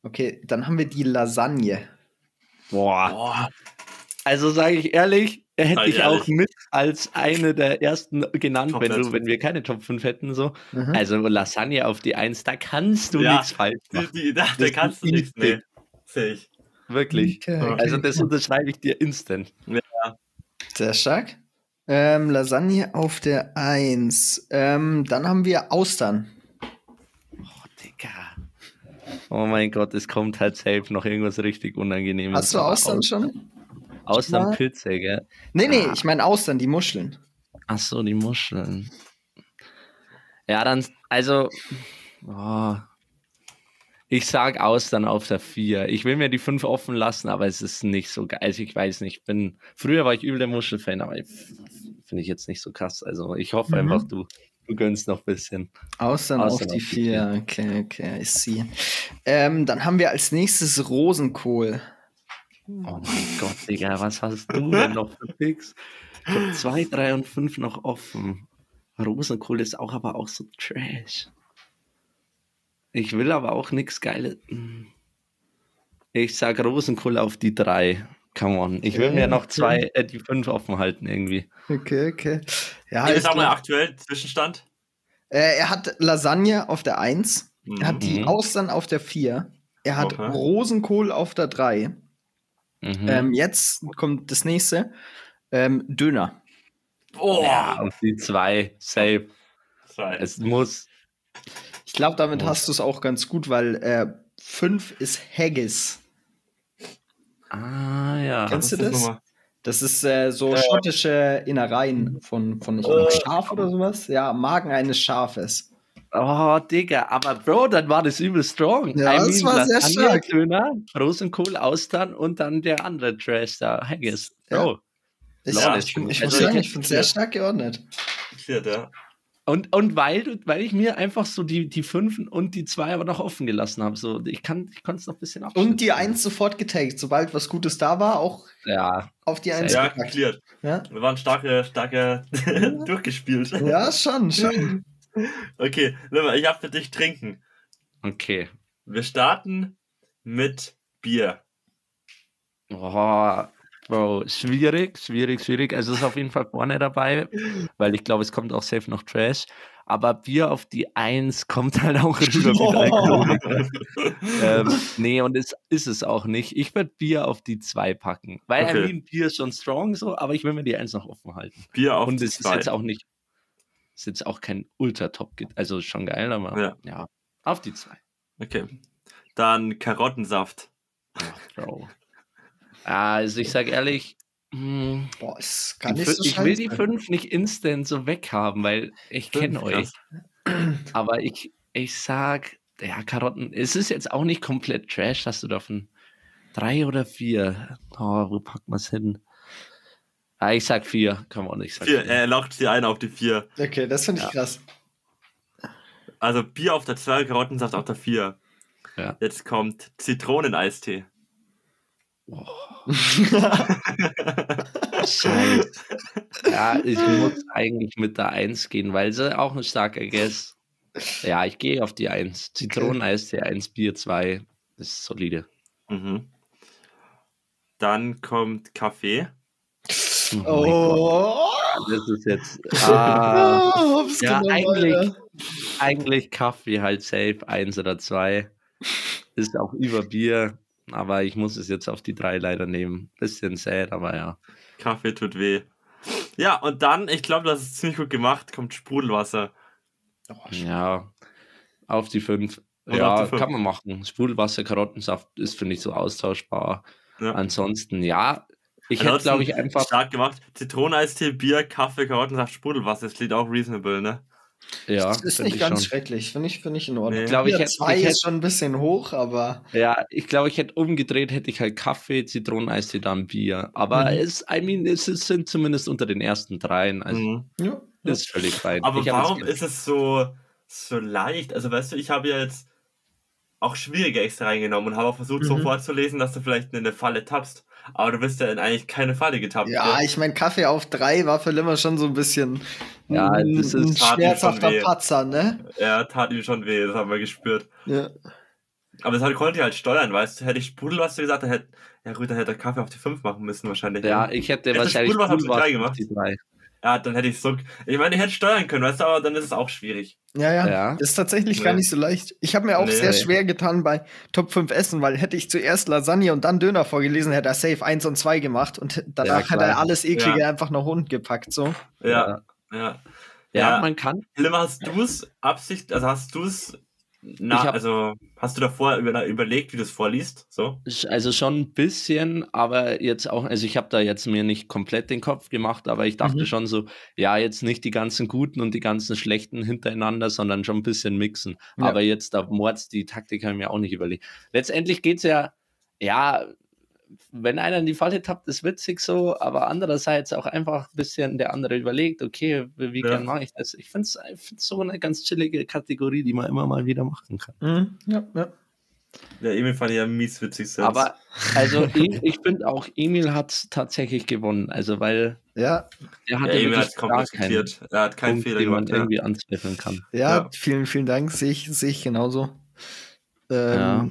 Okay, dann haben wir die Lasagne. Boah. Boah, Also sage ich ehrlich, hätte Sei ich auch mit als eine der ersten genannt, wenn, du, wenn wir keine Top 5 hätten. So. Mhm. Also Lasagne auf die 1, da kannst du Ja. nichts falsch die, machen. die, da, da kannst du nichts. Nee, sehe ich. Wirklich. Okay, Also das unterschreibe ich dir instant. Sehr stark. Ähm, Lasagne auf der 1. Ähm, dann haben wir Austern. Oh, Digga. Oh mein Gott, es kommt halt safe noch irgendwas richtig Unangenehmes. Hast du Austern Aus- schon? Austernpilze, gell? Nee, nee, Ah. ich meine Austern, die Muscheln. Ach so, die Muscheln. Ja, dann, also, oh, ich sag Austern auf der 4. Ich will mir die 5 offen lassen, aber es ist nicht so geil. Also ich weiß nicht, ich bin, früher war ich übel der Muschelfan, aber finde ich jetzt nicht so krass. Also ich hoffe Mhm. einfach, du, du gönnst noch ein bisschen. Austern, Austern auf die auf die 4. Okay, okay, ich sehe. Ähm, dann haben wir als nächstes Rosenkohl. Oh mein Gott, Digga, was hast du denn noch für Picks? Ich hab 2, 3 und 5 noch offen. Rosenkohl ist auch aber auch so trash. Ich will aber auch nichts Geiles. Hm. Ich sag Rosenkohl auf die 3. Come on. Ich will mir noch zwei, äh, die 5 offen halten irgendwie. Okay, okay. Ja, Wie ich ist auch mal aktuell Zwischenstand? äh, er hat Lasagne auf der 1. Er hat die Mhm. Austern auf der 4. Er hat Okay. Rosenkohl auf der 3. Mhm. Ähm, jetzt kommt das nächste. Ähm, Döner. Oh, ja, auf die 2. Safe. zwei. Es muss. Ich glaube, damit Ja. hast du es auch ganz gut, weil 5 ist Haggis. Ah, ja. Kennst du das? Das ist äh, so schottische Innereien von, von ich glaub, Schaf oder sowas. Ja, Magen eines Schafes. Oh, Digga, aber Bro, dann war das übel strong. Ja, das war sehr stark. Döner, Rosenkohl, Austern und dann der andere Trash da, Haggis. Bro. Ich, Ja, ich, ich, muss also sagen, ich- ich finde es sehr stark geordnet. Ja. Und, und weil, du- weil ich mir einfach so die, die Fünfen und die zwei aber noch offen gelassen habe. So, ich kann ich es noch ein bisschen abschätzen. Und die 1 sofort getaggt. Sobald was Gutes da war, auch Ja, auf die 1 Ja, cleared. Ja? Wir waren starke, starke durchgespielt. ja, schon, schon. Okay, Limmer, ich hab für dich trinken. okay. Wir starten mit Bier. Oh, Bro, schwierig, schwierig, schwierig. Also es ist auf jeden Fall vorne dabei, weil ich glaube, es kommt auch safe noch Trash. Aber Bier auf die Eins kommt halt auch rüber Alkoholiker. ähm, nee, und es ist es auch nicht. Ich würde Bier auf die zwei packen. Weil Okay. I mean, Bier ist schon strong so, aber ich will mir die Eins noch offen halten. Bier auf und die es ist jetzt auch nicht, ist jetzt auch kein Ultra-Top, also schon geil, aber Ja. ja, auf die zwei. Okay. Dann Karottensaft. Bro. Ah, Also ich sag ehrlich, hm, Boah, ist gar die nicht so ich will die fünf nicht instant so weghaben, weil ich kenne euch. Aber ich, ich sag, ja, Karotten, es ist jetzt auch nicht komplett Trash, dass du davon drei oder vier. Oh, wo packt man es hin? Ah, ich sag vier, kann man nicht sagen. Vier, er lockt sie ein auf die vier. Okay, das finde ich Ja. krass. Also Bier auf der zwei, Karottensaft auf der vier. Ja. Jetzt kommt Zitroneneistee. Scheiße. Ja, ich muss eigentlich mit der Eins gehen, weil sie auch ein starker Guess. Ja, ich gehe auf die Eins. Zitroneneistee, eins Bier, zwei. Das ist solide. Mhm. Dann kommt Kaffee. Oh, Oh, das ist jetzt. Ah, oh ja, genommen, eigentlich, Alter. eigentlich Kaffee halt safe, eins oder zwei. Ist auch über Bier, aber ich muss es jetzt auf die drei leider nehmen. Bisschen sad, aber ja. Kaffee tut weh. Ja, und dann, ich glaube, das ist ziemlich gut gemacht, kommt Sprudelwasser. Oh. Ja. Auf die 5. Und Ja, die fünf. kann man machen. Sprudelwasser, Karottensaft ist, finde ich, so austauschbar. Ja. Ansonsten, ja, ich hätte, glaube ich, einfach. Stark gemacht. Zitroneneistee, Bier, Kaffee, Karottensaft, Sprudelwasser. Das klingt auch reasonable, ne? Ja, Das ist find nicht ich ganz schon. schrecklich, finde ich, finde ich in Ordnung. Nee. Ich Glaub, ich glaube, hätte- zwei ich hätte- ist schon ein bisschen hoch, aber Ja, ich glaube, ich hätte umgedreht, hätte ich halt Kaffee, Zitroneneistee, dann Bier. Aber Mhm. es, I mean, es sind zumindest unter den ersten dreien. Also Mhm. ja. ist völlig fein. Aber Ich warum ist es so, so leicht? Also, weißt du, ich habe ja jetzt auch schwierige extra reingenommen und habe auch versucht, so Mhm. vorzulesen, dass du vielleicht in eine Falle tappst. Aber du bist ja in eigentlich keine Falle getappt. Ja, ich meine, Kaffee auf drei war für Limmer schon so ein bisschen Ja, ein, das ist- ein schmerzhafter. Patzer, ne? ja, tat ihm schon weh, das haben wir gespürt. Ja. Aber das halt, konnte ich halt steuern, weißt du? Hätte ich Sprudelwasser gesagt, dann hätte, ja gut, dann hätte der Kaffee auf die 5 machen müssen wahrscheinlich. Ja, ne? ich hätte Hätte wahrscheinlich Sprudelwasser auf die drei Sprudelwasser gemacht? auf die drei. Ja, dann hätte ich so. Ich meine, ich hätte steuern können, weißt du, aber dann ist es auch schwierig. Ja, ja, Ja. Das ist tatsächlich Nee. gar nicht so leicht. Ich habe mir auch Nee. sehr schwer getan bei Top 5 Essen, weil hätte ich zuerst Lasagne und dann Döner vorgelesen, hätte er safe 1 und 2 gemacht und danach Ja, hat er alles Eklige Ja. einfach nach unten gepackt. So. Ja, ja. Ja, Ja. man kann. Limmer, hast du es Absicht, also hast du es, na, Ich hab- also hast du davor über, überlegt, wie du es vorliest? So? Also schon ein bisschen, aber jetzt auch, also ich habe da jetzt mir nicht komplett den Kopf gemacht, aber ich dachte Mhm. schon so, ja, jetzt nicht die ganzen guten und die ganzen schlechten hintereinander, sondern schon ein bisschen mixen. Ja. Aber jetzt auf Mords, die Taktik habe ich mir auch nicht überlegt. Letztendlich geht es ja, ja, wenn einer in die Falle tappt, ist witzig so, aber andererseits auch einfach ein bisschen der andere überlegt, okay, wie Ja. gern mache ich das? Ich finde es so eine ganz chillige Kategorie, die man immer mal wieder machen kann. Mhm. Ja, ja. Ja, Emil fand ich ja mies witzig selbst. Aber also ich, ich finde auch, Emil hat tatsächlich gewonnen. Also weil Ja, er ja, hat Emil wirklich hat komplett gar keinen. Er hat keinen Punkt, Fehler den man gemacht. Ja. irgendwie anzweifeln kann. ja, Ja. vielen, vielen Dank. Sehe ich, sehe ich genauso. Ähm, Ja.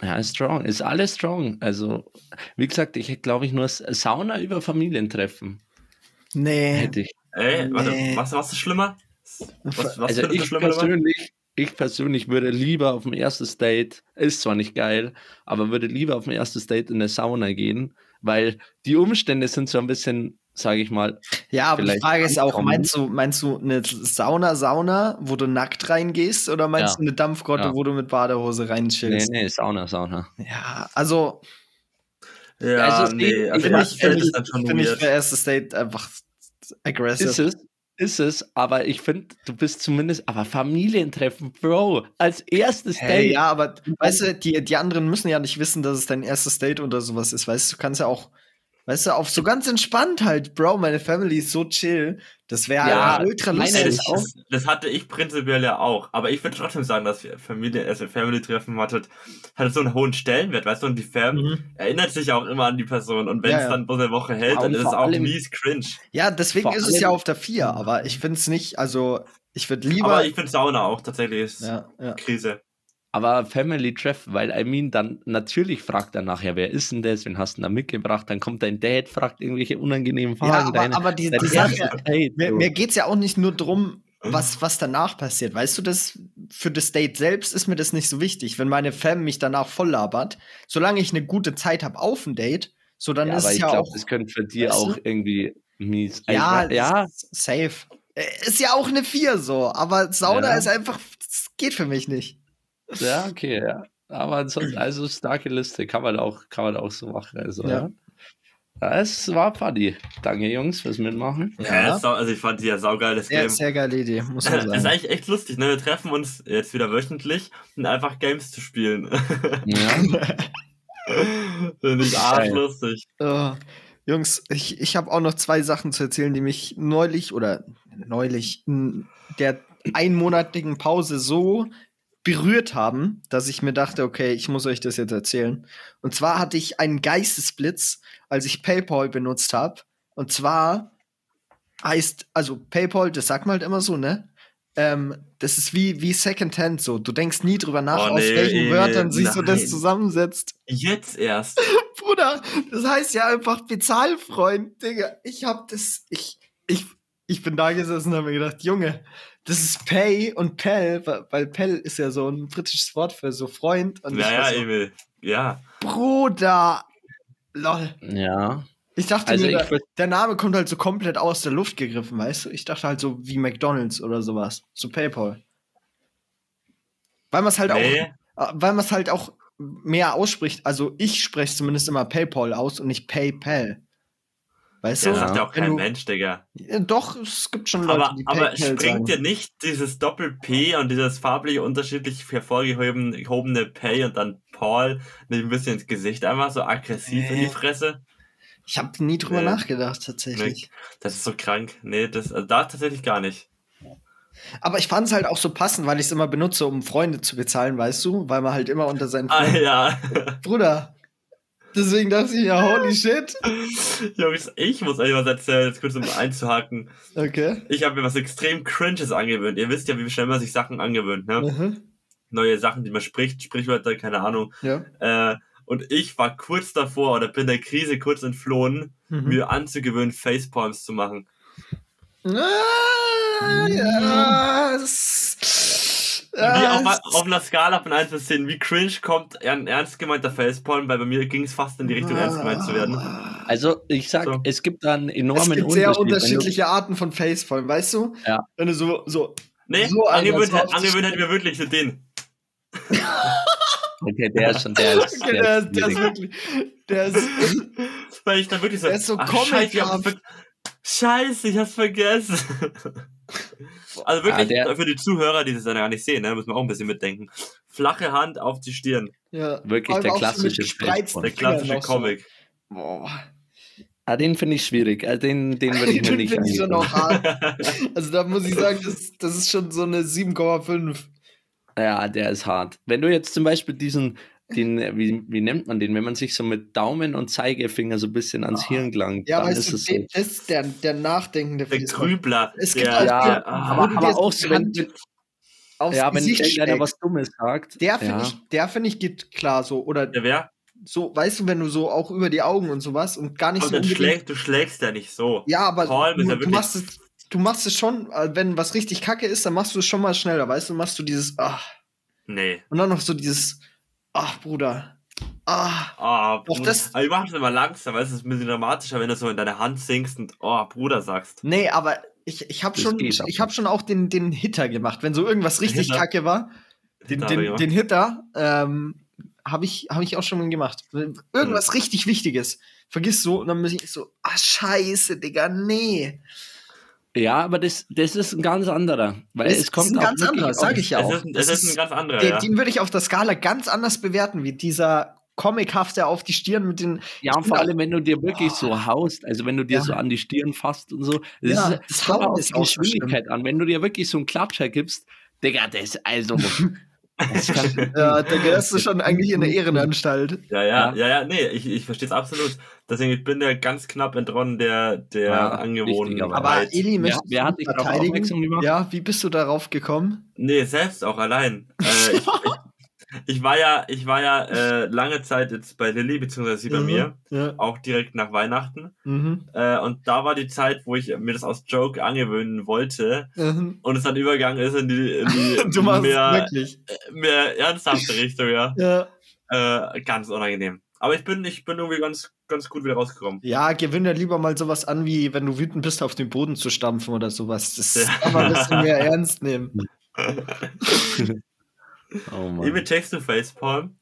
Ja, ist strong. Ist alles strong. Also, wie gesagt, ich hätte, glaube ich, nur Sauna über Familientreffen. Nee. Hätte ich. Ey, warte, Nee. was, was ist schlimmer? Was, was Also, ich persönlich, ich persönlich würde lieber auf ein erstes Date, ist zwar nicht geil, aber würde lieber auf ein erstes Date in eine Sauna gehen, weil die Umstände sind so ein bisschen, sage ich mal, Ja, aber die Frage ist auch, meinst du, meinst du eine Sauna-Sauna, wo du nackt reingehst, oder meinst Ja. du eine Dampfgrotte, Ja. wo du mit Badehose nee, reinchillst? nee, Sauna, Sauna. Ja, also Ja, Also, es nee, also ich find- finde ist ich, dann schon find ich für erstes Date einfach aggressive. Ist es, ist es, aber ich finde, du bist zumindest, aber Familientreffen, Bro, als erstes Hey, Date. ja, aber weißt du, die, die anderen müssen ja nicht wissen, dass es dein erstes Date oder sowas ist. Weißt du, du kannst ja auch, weißt du, auf so ganz entspannt halt, Bro, meine Family ist so chill. Das wäre Ja, ja, ultra lustig. das, auch. das, das hatte ich prinzipiell ja auch. Aber ich würde trotzdem sagen, dass Familie, also Family-Treffen hat, halt- hat so einen hohen Stellenwert, weißt du? Und die Fam Mhm. erinnert sich auch immer an die Person. Und wenn Ja, es ja. dann bloß eine Woche hält, Ja, dann ist es auch allem- mies cringe. Ja, deswegen Vor ist es ja auf der 4, aber ich finde es nicht, also ich würde lieber. Aber ich finde Sauna auch tatsächlich ist ja, ja. Krise. Aber Family Treff, weil I mean, dann natürlich fragt er nachher, wer ist denn das, wen hast du denn da mitgebracht? Dann kommt dein Dad, fragt irgendwelche unangenehmen Fragen. Ja, aber, deine- aber die, die Sache, Date, mir, mir geht es ja auch nicht nur drum, was, was danach passiert. Weißt du, das für das Date selbst ist mir das nicht so wichtig. Wenn meine Fam mich danach voll labert, solange ich eine gute Zeit habe auf dem Date, so dann ja, ist aber es ich ja glaube, auch. das könnte für dich Weißt du? auch irgendwie mies. Ja, ich, ja, safe. Äh, Ist ja auch eine 4 so, aber Sauna Ja. ist einfach, das geht für mich nicht. Ja, okay, ja. Aber ansonsten, also starke Liste, kann man auch, kann man auch so machen. Also, Ja. ja. ja. Es war funny. Danke, Jungs, fürs Mitmachen. Ja. das sau- also ich fand die ja saugeiles Ja, Game. sehr geile Idee, muss man Das ist sagen. eigentlich echt lustig, ne? Wir treffen uns jetzt wieder wöchentlich, um einfach Games zu spielen. Ja. Finde ich arschlustig. Äh, Jungs, ich, ich habe auch noch zwei Sachen zu erzählen, die mich neulich oder neulich in der einmonatigen Pause so berührt haben, dass ich mir dachte, okay, ich muss euch das jetzt erzählen. Und zwar hatte ich einen Geistesblitz, als ich PayPal benutzt habe. Und zwar heißt, also PayPal, das sagt man halt immer so, ne? Ähm, das ist wie, wie Secondhand so. Du denkst nie drüber nach, Oh, aus nee, welchen Wörtern sich so das zusammensetzt. Jetzt erst. Bruder, das heißt ja einfach Bezahlfreund, Digga. Ich hab das, ich, ich, ich bin da gesessen und hab mir gedacht, Junge, das ist Pay und Pell, weil- Pell ist ja so ein britisches Wort für so Freund. Und Ja, ja, so, Emil. Ja. Bruder, lol. ja. Ich dachte Also mir, ich der, Name kommt halt so komplett aus der Luft gegriffen, weißt du? Ich dachte halt so wie McDonalds oder sowas. So PayPal. Weil man es halt Nee, auch, weil man es halt auch mehr ausspricht. Also ich spreche zumindest immer PayPal aus und nicht PayPal. Weißt das du? sagt ja auch kein du- Mensch, Digga. Ja, Doch, es gibt schon Leute, Aber, die aber springt dir nicht dieses Doppel-P und dieses farblich unterschiedlich hervorgehobene gehobene Pay und dann Paul nicht ein bisschen ins Gesicht einmal so aggressiv in die Nee. Fresse? Ich habe nie drüber Nee. nachgedacht, tatsächlich. Das ist so krank. Nee, das, also da tatsächlich gar nicht. Aber ich fand es halt auch so passend, weil ich es immer benutze, um Freunde zu bezahlen, weißt du? Weil man halt immer unter seinen Ah Freunden. ja. Bruder. Deswegen dachte ich ja, holy shit. Jungs, ich muss euch was erzählen, jetzt kurz um einzuhaken. Okay. Ich habe mir was extrem Cringes angewöhnt. Ihr wisst ja, wie schnell man sich Sachen angewöhnt, ne? Mhm. Neue Sachen, die man spricht, Sprichwörter, keine Ahnung. Ja. Äh, und ich war kurz davor oder bin der Krise kurz entflohen, Mhm. mir anzugewöhnen, Facepalms zu machen. Ah, ja. Es- Wie auf, auf einer Skala von 1 bis 10, wie cringe kommt ein ernst gemeinter Facepalm, weil bei mir ging es fast in die Richtung, ernst gemeint zu werden. Also ich sag, So. es gibt da einen Es enormen gibt sehr Unterschied. wenn du- unterschiedliche Arten von Facepalm, weißt du? Ja. Wenn du so, so. Nee, So angewöhnt, angewöhnt hätte mir wirklich so den. Okay, der ist schon, der ist, Okay, der der, der ist wirklich. Der ist. Weil ich dann wirklich so. Der ist so ach, Scheiße, ich hab's comichaft. ver Scheiße, ich hab's vergessen. Also wirklich, Ja, der- für die Zuhörer, die das dann gar nicht sehen, ne, müssen wir auch ein bisschen mitdenken. Flache Hand auf die Stirn. Ja, Wirklich der so klassische gespreizten Der klassische noch so. Comic. Boah. Ah, den finde ich schwierig. Also den, den würde ich mir nicht finde ich schon auch hart. Also da muss ich sagen, das, das ist schon so eine 7,5. Ja, der ist hart. Wenn du jetzt zum Beispiel diesen, den, wie, wie nennt man den, wenn man sich so mit Daumen und Zeigefinger so ein bisschen ans Hirn gelangt, Ja, dann ist du, es so. das ist der, der Nachdenkende Der. Grübler. Es der, gibt auch Ja, den- ah, aber, aber auch so, wenn, ja, wenn schlägt. was Dummes sagt. Der finde ja. ich, der finde ich geht klar so. Oder der wer? so, weißt du, wenn du so auch über die Augen und sowas und gar nicht Und so dann unbedingt. schlägst, du schlägst ja nicht so. Ja, aber du, ja du, machst es, du machst es schon, äh, wenn was richtig kacke ist, dann machst du es schon mal schneller, weißt du, machst du dieses, ah, Nee. und dann noch so dieses, ach, Bruder, ah, Ah, Doch, Bruder. das- Aber ich mach das immer langsam, weil es ist ein bisschen dramatischer, wenn du so in deine Hand sinkst und oh, Bruder sagst. nee, aber ich, ich habe schon, ich habe schon auch den, den Hitter gemacht, wenn so irgendwas richtig Hitter? kacke war, den, Hitter hab ich den, den Hitter, ähm, habe ich, hab ich auch schon gemacht. Irgendwas Hm. richtig Wichtiges. Vergiss so, und dann muss ich so, ah, scheiße, Digga, nee. Ja, aber das, das ist ein ganz anderer. Weil Das es ist kommt ein auch ganz anderer, auf- sag ich ja es auch. ist, Das es ist ein ist- ganz anderer, Den, ja. den würde ich auf der Skala ganz anders bewerten, wie dieser comichafte auf die Stirn mit den. Ja, und vor allem, wenn du dir wirklich so haust, also wenn du dir Ja. so an die Stirn fasst und so, das Ja, ist, das kommt Hauen auf ist so Geschwindigkeit an. Wenn du dir wirklich so einen Klatscher gibst, Digga, das also. das Ja, da gehörst du schon eigentlich in der Ehrenanstalt. Ja, ja, Ja. ja, ja, nee, ich, ich verstehe es absolut. Deswegen, ich bin ja ganz knapp entronnen der, der Ja, Angewohnheit. richtig, Aber Eli, wer, möchtest wer hat dich darauf verteidigen? aufmerksam gemacht? Ja, wie bist du darauf gekommen? Nee, selbst auch allein. Äh, ich, ich, ich war ja, ich war ja äh, lange Zeit jetzt bei Lilly, beziehungsweise sie bei Mhm. mir, Ja. auch direkt nach Weihnachten. Mhm. Äh, und da war die Zeit, wo ich mir das aus Joke angewöhnen wollte Mhm. und es dann übergegangen ist in die, in die Du machst es mehr, wirklich. mehr ernsthafte Richtung, ja. Ja. Äh, ganz unangenehm. Aber ich bin, ich bin irgendwie ganz, ganz gut wieder rausgekommen. ja, gewinn dir lieber mal sowas an, wie wenn du wütend bist, auf den Boden zu stampfen oder sowas. Das Ja. kann man ein bisschen mehr ernst nehmen. Oh Mann. checkst du Facepalm?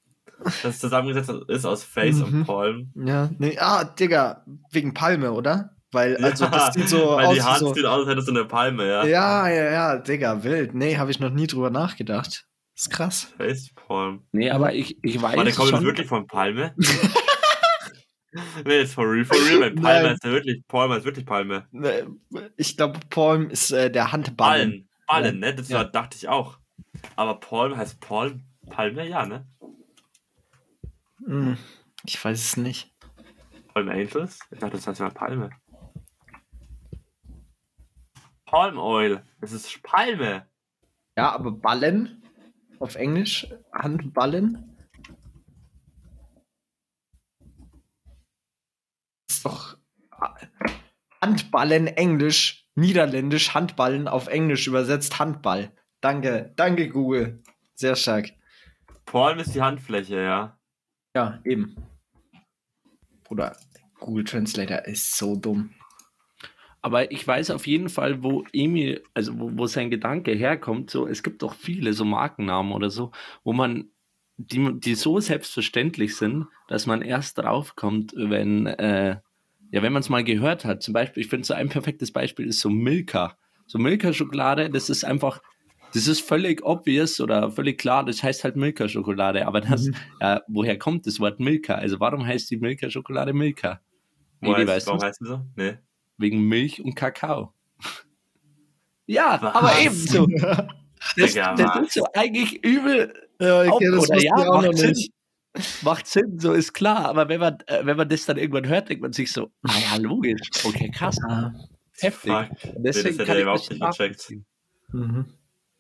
Das zusammengesetzt ist aus Face Mhm. und Palm. Ja, nee, ah, Digga, wegen Palme, oder? Weil, also, Ja, das sieht so Weil aus die Hand so, sieht aus, als hättest du eine Palme, ja. Ja, ja, ja, Digga, wild. Nee, habe ich noch nie drüber nachgedacht. ist krass. Facepalm. Nee, aber ich, ich weiß Warte, kommt schon. wirklich von Palme? Nee, jetzt for real, for real, weil Palme Nein. ist ja wirklich, Palme ist wirklich Palme. Äh, Ich glaube, Palm ist äh, der Handballen. Ballen, Ballen, ne? Das Ja. dachte ich auch. Aber Palm heißt Palm, Palme, ja, ne? Hm, ich weiß es nicht. Palm Angels? Ich dachte, das heißt mal Palme. Palm Oil, das ist Palme. Ja, aber Ballen auf Englisch, Handballen. Ist doch äh, Handballen Englisch, Niederländisch, Handballen auf Englisch übersetzt Handball. Danke, danke Google. Sehr stark. Palm ist die Handfläche, ja. Ja, eben. Bruder, Google Translator ist so dumm. Aber ich weiß auf jeden Fall, wo Emil, also wo, wo sein Gedanke herkommt. So, es gibt doch viele so Markennamen oder so, wo man, die, die so selbstverständlich sind, dass man erst draufkommt, wenn, äh, ja, wenn man es mal gehört hat. Zum Beispiel, ich finde so ein perfektes Beispiel ist so Milka. So Milka-Schokolade, das ist einfach, das ist völlig obvious oder völlig klar, das heißt halt Milka-Schokolade. Aber das, Mhm. äh, woher kommt das Wort Milka? Also warum heißt die Milka-Schokolade Milka? Wo Edi, heißt, weißt warum heißt die so? Nee. Wegen Milch und Kakao. Ja, Was? aber ebenso. Das, das ist so eigentlich übel. Ja, Ob okay, das ja, ich auch noch nicht. Macht Sinn, so ist klar. Aber wenn man, äh, wenn man das dann irgendwann hört, denkt man sich so, ah ja, logisch. Okay, krass. Ah, Heftig. Fuck. Und das Deswegen hätte kann ich überhaupt nicht gecheckt. mhm.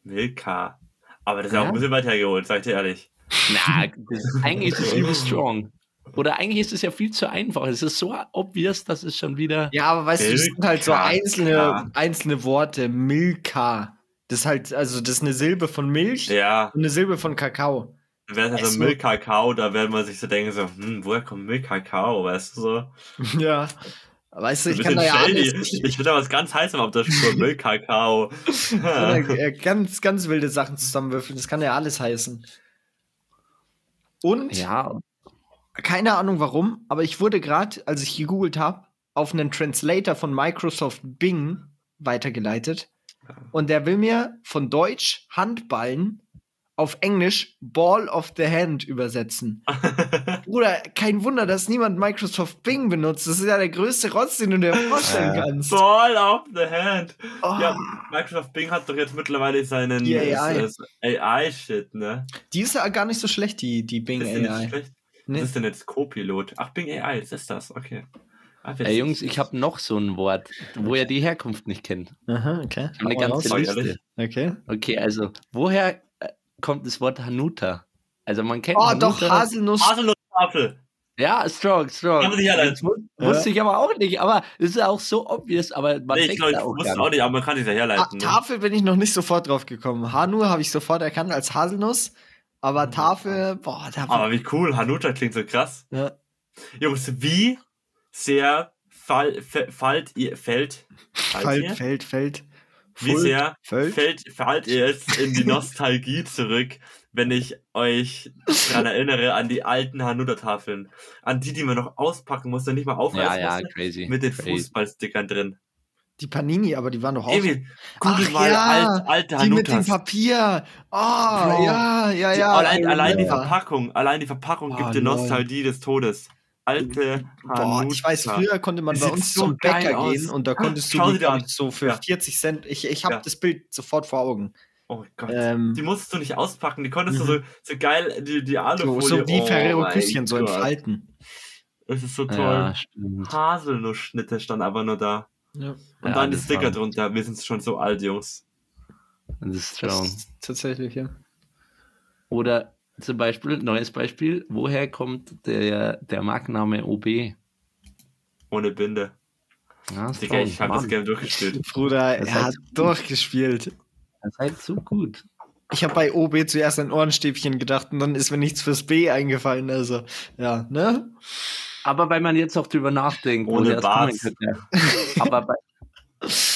Milka. Aber das ist ja auch Ja. ein bisschen weit hergeholt, sag ich dir ehrlich. Na, das ist, eigentlich ist es übel strong. Oder eigentlich ist es ja viel zu einfach. Es ist so obvious, dass es schon wieder. Ja, aber weißt du, das sind halt so Milka, einzelne, einzelne Worte. Milka. Das ist halt, also das ist eine Silbe von Milch Ja, und eine Silbe von Kakao. Wäre es Weißt so du- Milchkakao, da werden man sich so denken, so, hm, woher kommt Milchkakao, weißt du so? Ja. Weißt du, ich kann da ja alles. Ich finde da was ganz heißes auf der Spur, Milchkakao. äh, ganz, ganz wilde Sachen zusammenwürfeln. Das kann ja alles heißen. Und Ja, keine Ahnung warum, aber ich wurde gerade, als ich gegoogelt habe, auf einen Translator von Microsoft Bing weitergeleitet. Und der will mir von Deutsch Handballen auf Englisch Ball of the Hand übersetzen. Bruder, kein Wunder, dass niemand Microsoft Bing benutzt. Das ist ja der größte Rotz, den du dir vorstellen kannst. Ball of the hand. Oh, Ja, Microsoft Bing hat doch jetzt mittlerweile seinen AI. äh, AI-Shit, ne? Die ist ja gar nicht so schlecht, die, die Bing ist ja nicht AI. schlecht. Nee. Was ist denn jetzt Co-Pilot? Ach, Bing AI, das ist das, okay. Ah. Ey, Jungs, ich habe noch so ein Wort, wo ihr die Herkunft nicht kennt. Aha, okay. Ich habe eine ganze. Liste. Okay. Okay, also, woher kommt das Wort Hanuta? Also, man kennt Oh, doch, Hanuta. Haselnuss. Haselnusstafel. Ja, strong, strong. Kann man sich. Das wu- Wusste ich aber auch nicht, aber es ist auch so obvious, aber man Nee, ich glaube, ich auch wusste auch nicht. aber man kann sich ja herleiten. Ne? Tafel bin ich noch nicht sofort drauf gekommen. Hanu habe ich sofort erkannt als Haselnuss. Aber Tafel, boah, da Aber wie cool, Hanuta klingt so krass. ja. Jungs, wie sehr fall, ihr, fällt, fallt ihr? Feld, Feld, Feld. Wie sehr Feld. fällt, fallt ihr jetzt in die Nostalgie zurück, wenn ich euch daran erinnere, an die alten Hanuta-Tafeln? An die, die man noch auspacken musste, nicht mal aufreißen Ja, ja, musste, crazy. mit den crazy. Fußballstickern drin. Die Panini, aber die waren doch auch. Emil, google Ach mal ja, alt, alte die mit dem Hanutas. Papier. Oh, Bro. ja, ja, Die- ja. allein, I allein die. Verpackung, allein die Verpackung Oh, gibt dir. Nostalgie des Todes. Alte Boah, ich weiß, Hanuta. früher konnte man bei uns so zum Bäcker aus. gehen und da konntest du Schau die, so für Ja. 40 Cent. Ich, ich habe Ja. das Bild sofort vor Augen. Oh Gott. Ähm, die musstest du nicht auspacken, die konntest Mhm. du so, so geil, die, die so, Alufolie. so wie oh Ferrero mein Küsschen, so in Gott. Falten. Es ist so toll. Ja. Haselnussschnitte stand aber nur da. Ja. Und Ja, dann die das Sticker war- drunter. Wir sind schon so alt, Jungs. Das ist Das ist tatsächlich, ja. Oder zum Beispiel, neues Beispiel, woher kommt der, der Markenname OB? Ohne Binde. Ja, Digga, ich habe das. Game durchgespielt. Bruder, Das er hat durchgespielt. Das ist halt so gut. Ich habe bei OB zuerst an Ohrenstäbchen gedacht und dann ist mir nichts fürs B eingefallen. Also, ja, ne? Aber wenn man jetzt auch drüber nachdenkt, Ohne Bart. Aber, bei,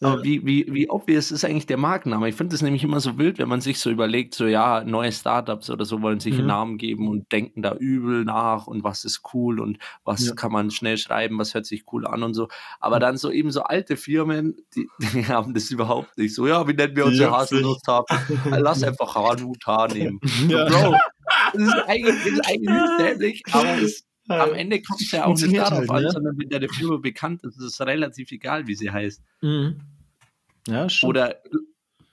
aber wie, wie, wie obvious ist eigentlich der Markenname? Ich finde das nämlich immer so wild, wenn man sich so überlegt, so ja, neue Startups oder so wollen sich Mhm. einen Namen geben und denken da übel nach und was ist cool und was Ja. kann man schnell schreiben, was hört sich cool an und so. Aber dann so eben so alte Firmen, die, die haben das überhaupt nicht. So, ja, wie nennen wir unsere. Haselnuss-Tafel? Lass einfach Hanuta nehmen. Ja. Bro, das ist eigentlich, das ist eigentlich nicht dämlich, aber es, am Ende kommt es ja auch nicht darauf halt, an, ne? sondern wenn deine Firma bekannt ist, ist es relativ egal, wie sie heißt. Mhm. Ja, schon. Oder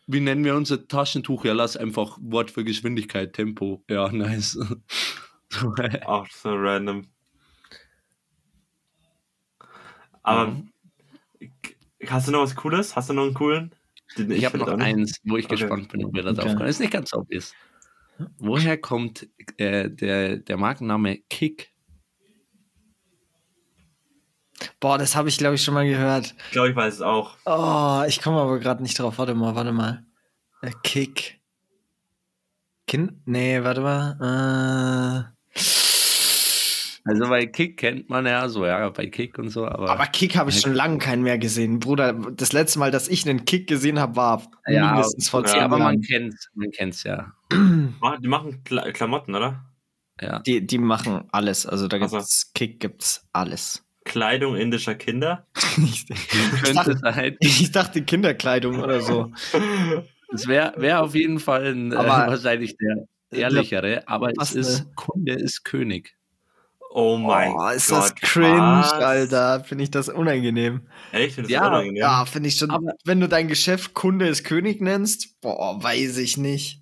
wie nennen wir unser Taschentuch? Ja, lass einfach Wort für Geschwindigkeit, Tempo. Ja, nice. Äh, Auch so random. Aber Mhm. hast du noch was Cooles? Hast du noch einen coolen? Den ich habe find noch nicht. eins, wo ich Okay. gespannt bin, ob wir da drauf Okay. kommen. Ist nicht ganz obvious. Woher kommt äh, der, der Markenname Kick? Boah, das habe ich, glaube ich, schon mal gehört. Ich glaube, ich weiß es auch. Oh, ich komme aber gerade nicht drauf. Warte mal, warte mal. Äh, Kick. Kind? Nee, warte mal. Äh, Also bei Kick kennt man ja so, ja, bei Kick und so, aber. Aber Kick habe ich schon lange keinen mehr gesehen. Bruder, das letzte Mal, dass ich einen Kick gesehen habe, war ja, mindestens vor ja, zehn aber man Jahren. kennt's, man kennt's ja. Die machen Kla Klamotten, oder? Ja. Die, die machen alles. Also da gibt's Kick gibt's alles. Kleidung indischer Kinder. ich, Könnte dachte, sein. ich dachte Kinderkleidung oder so. Es wäre wär auf jeden Fall ein, äh, Aber- wahrscheinlich der ehrlichere, aber es ist, ne? Kunde ist König. Oh mein oh, Gott. ist das cringe, was? Alter. Finde ich das unangenehm. Echt? Findest du Ja, unangenehm? Ja, finde ich schon. Aber- wenn du dein Geschäft Kunde ist König nennst, boah, weiß ich nicht.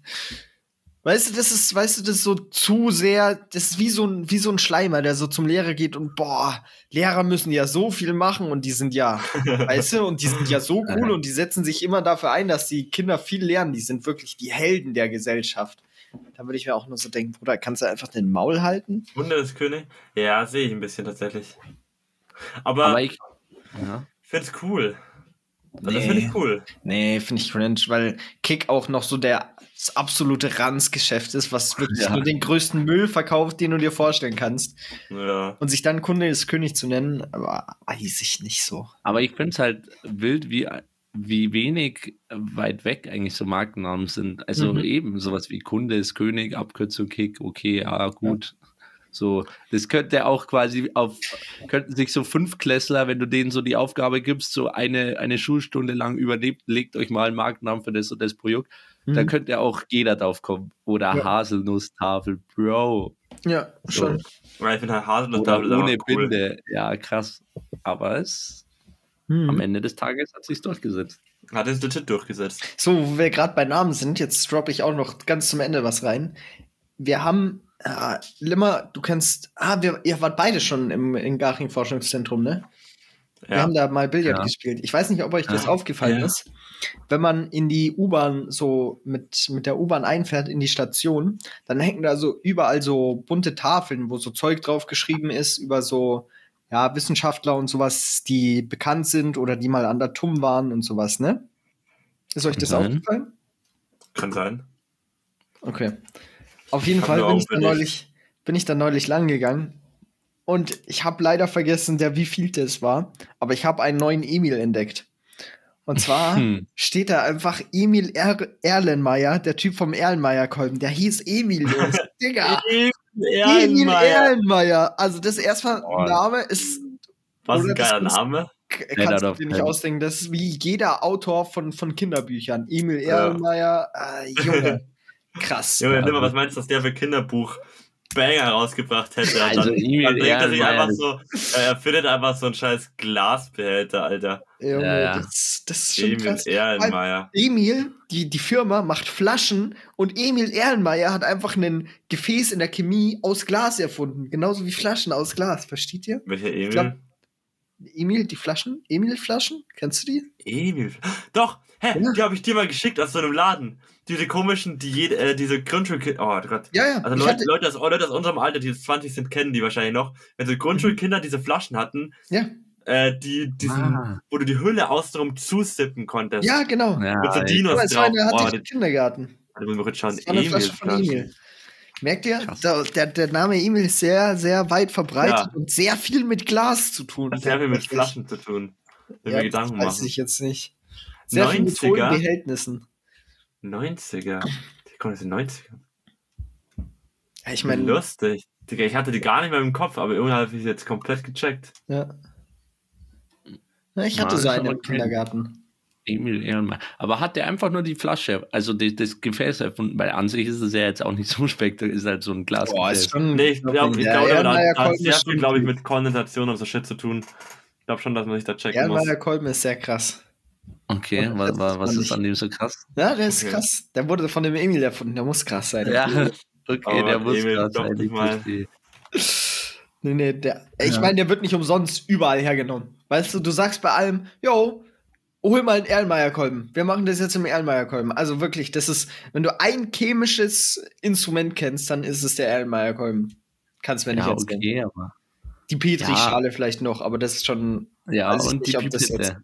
Weißt du, das ist, weißt du, das ist so zu sehr, das ist wie so ein, wie so ein Schleimer, der so zum Lehrer geht und boah, Lehrer müssen ja so viel machen und die sind ja, weißt du, und die sind ja so cool und die setzen sich immer dafür ein, dass die Kinder viel lernen. Die sind wirklich die Helden der Gesellschaft. Da würde ich mir auch nur so denken, Bruder, kannst du einfach den Maul halten? Wunder des König? Ja, sehe ich ein bisschen tatsächlich. Aber, Aber ich ich. Ja. finde es cool. Also Das finde ich cool. Nee, finde ich cringe, weil Kick auch noch so der das absolute Ranzgeschäft ist, was wirklich Ja. nur den größten Müll verkauft, den du dir vorstellen kannst. Ja. Und sich dann Kunde des Königs zu nennen, aber weiß ich nicht so. Aber ich finde es halt wild, wie, wie wenig weit weg eigentlich so Markennamen sind. Also Mhm. eben sowas wie Kunde ist König, Abkürzung Kick, okay, ja, gut. So, das könnte auch quasi auf, könnten sich so Fünfklässler, wenn du denen so die Aufgabe gibst, so eine, eine Schulstunde lang überlebt, legt euch mal einen Markennamen für das und das Projekt, da Mhm. könnte auch jeder drauf kommen. Oder Ja. Haselnusstafel, Bro. Ja, schon. Weil ich finde halt Haselnuss Oder Tafel ist ohne cool. Binde. Ja, krass. Aber es, Mhm. am Ende des Tages hat sich durchgesetzt. Hat es legit durchgesetzt. So, wo wir gerade bei Namen sind, jetzt droppe ich auch noch ganz zum Ende was rein. Wir haben, äh, Limmer, du kennst, ah, wir, ihr wart beide schon im, im Garching Forschungszentrum, ne? Wir Ja. haben da mal Billard Ja. gespielt. Ich weiß nicht, ob euch das Ja. aufgefallen Ja. ist. Wenn man in die U-Bahn so mit, mit der U-Bahn einfährt in die Station, dann hängen da so überall so bunte Tafeln, wo so Zeug drauf geschrieben ist über so ja, Wissenschaftler und sowas, die bekannt sind oder die mal an der TUM waren und sowas, ne? Ist euch das Nein. aufgefallen? Kann sein. Okay. Auf jeden Fall bin ich, neulich, bin ich da neulich lang gegangen und ich habe leider vergessen, der wievielte es war, aber ich habe einen neuen Emil entdeckt. Und zwar Hm. steht da einfach Emil er Erlenmeyer, der Typ vom Erlenmeyer-Kolben. Der hieß Emil, Jungs. Digga. Emil Erlenmeyer. Also das erstmal Oh. Name ist, Was ein das geiler Name. Ja, kannst du dir nicht ausdenken. Das ist wie jeder Autor von, von Kinderbüchern. Emil Ja. Erlenmeyer, äh, Junge. Krass. Junge, Ja, was meinst du, dass der für Kinderbuch Banger rausgebracht hätte? Also dann, Emil dann denkt er sich einfach so, äh, er findet einfach so einen scheiß Glasbehälter, Alter. Ja, ja. Das, das ist schon Emil krass. Erlenmeyer. Emil, die, die Firma, macht Flaschen und Emil Erlenmeyer hat einfach ein Gefäß in der Chemie aus Glas erfunden. Genauso wie Flaschen aus Glas. Versteht ihr? Welcher Emil? glaub- Emil, die Flaschen? Emil-Flaschen? Kennst du die? Emil. Doch, hä, Ja. die habe ich dir mal geschickt aus so einem Laden. Diese komischen, die jede, äh, diese Grundschulkinder. Oh Gott. Ja, ja. Also Leute, hatte, Leute, aus, Leute aus unserem Alter, die jetzt 20 sind, kennen die wahrscheinlich noch. Wenn so Grundschulkinder diese Flaschen hatten, ja. äh, die, diesen, Ah. wo du die Hülle außenrum zusippen konntest. ja, genau. Ja, Mit so. Dinos Aber es war drauf. eine, hatte Oh, ich im Kindergarten. da muss man kurz schauen. Das war eine Flasche von Emil. Merkt ihr? Der, der, Name Emil ist sehr, sehr weit verbreitet Ja. und sehr viel mit Glas zu tun. Hat sehr viel mit. Flaschen zu tun. Wenn Ja, wir Gedanken das weiß machen. ich jetzt nicht. Sehr viel mit 90er? hohen Behältnissen. 90er. Die kommt aus den 90er. Ja, ich Ich meine, Lustig. Digga, ich hatte die gar nicht mehr im Kopf, aber irgendwann habe ich sie jetzt komplett gecheckt. ja. Ja, ich hatte Ja, so ist einen aber im Kindergarten. Emil Ehrenmann. Aber hat der einfach nur die Flasche, also die, das Gefäß erfunden? Weil an sich ist es ja jetzt auch nicht so spektakulär, ist halt so ein Glasgefäß. schon. Nee, ich glaube, ich der glaub, da hat sehr ist viel, glaube ich, mit Kondensation und so Shit zu tun. Ich glaube schon, dass man sich da checken muss. Erlenmeyer Kolben ist sehr krass. Okay, Und was man ist an dem so krass? Ja, der ist Okay. krass. Der wurde von dem Emil erfunden. Der muss krass sein. Ja, okay, Aber der muss Emil, doch sein. nicht Ich. Nee, nee, der, ich Ja. meine, der wird nicht umsonst überall hergenommen. Weißt du, du sagst bei allem, yo, hol mal einen Erlenmeyer-Kolben. Wir machen das jetzt im Erlenmeyer-Kolben. Also wirklich, das ist, wenn du ein chemisches Instrument kennst, dann ist es der Erlenmeyer-Kolben. Kannst mir nicht Ja, erzählen. okay, aber. Die Petri-Schale vielleicht noch, aber das ist schon. Ja, ich und nicht, die ob das jetzt- Pipette.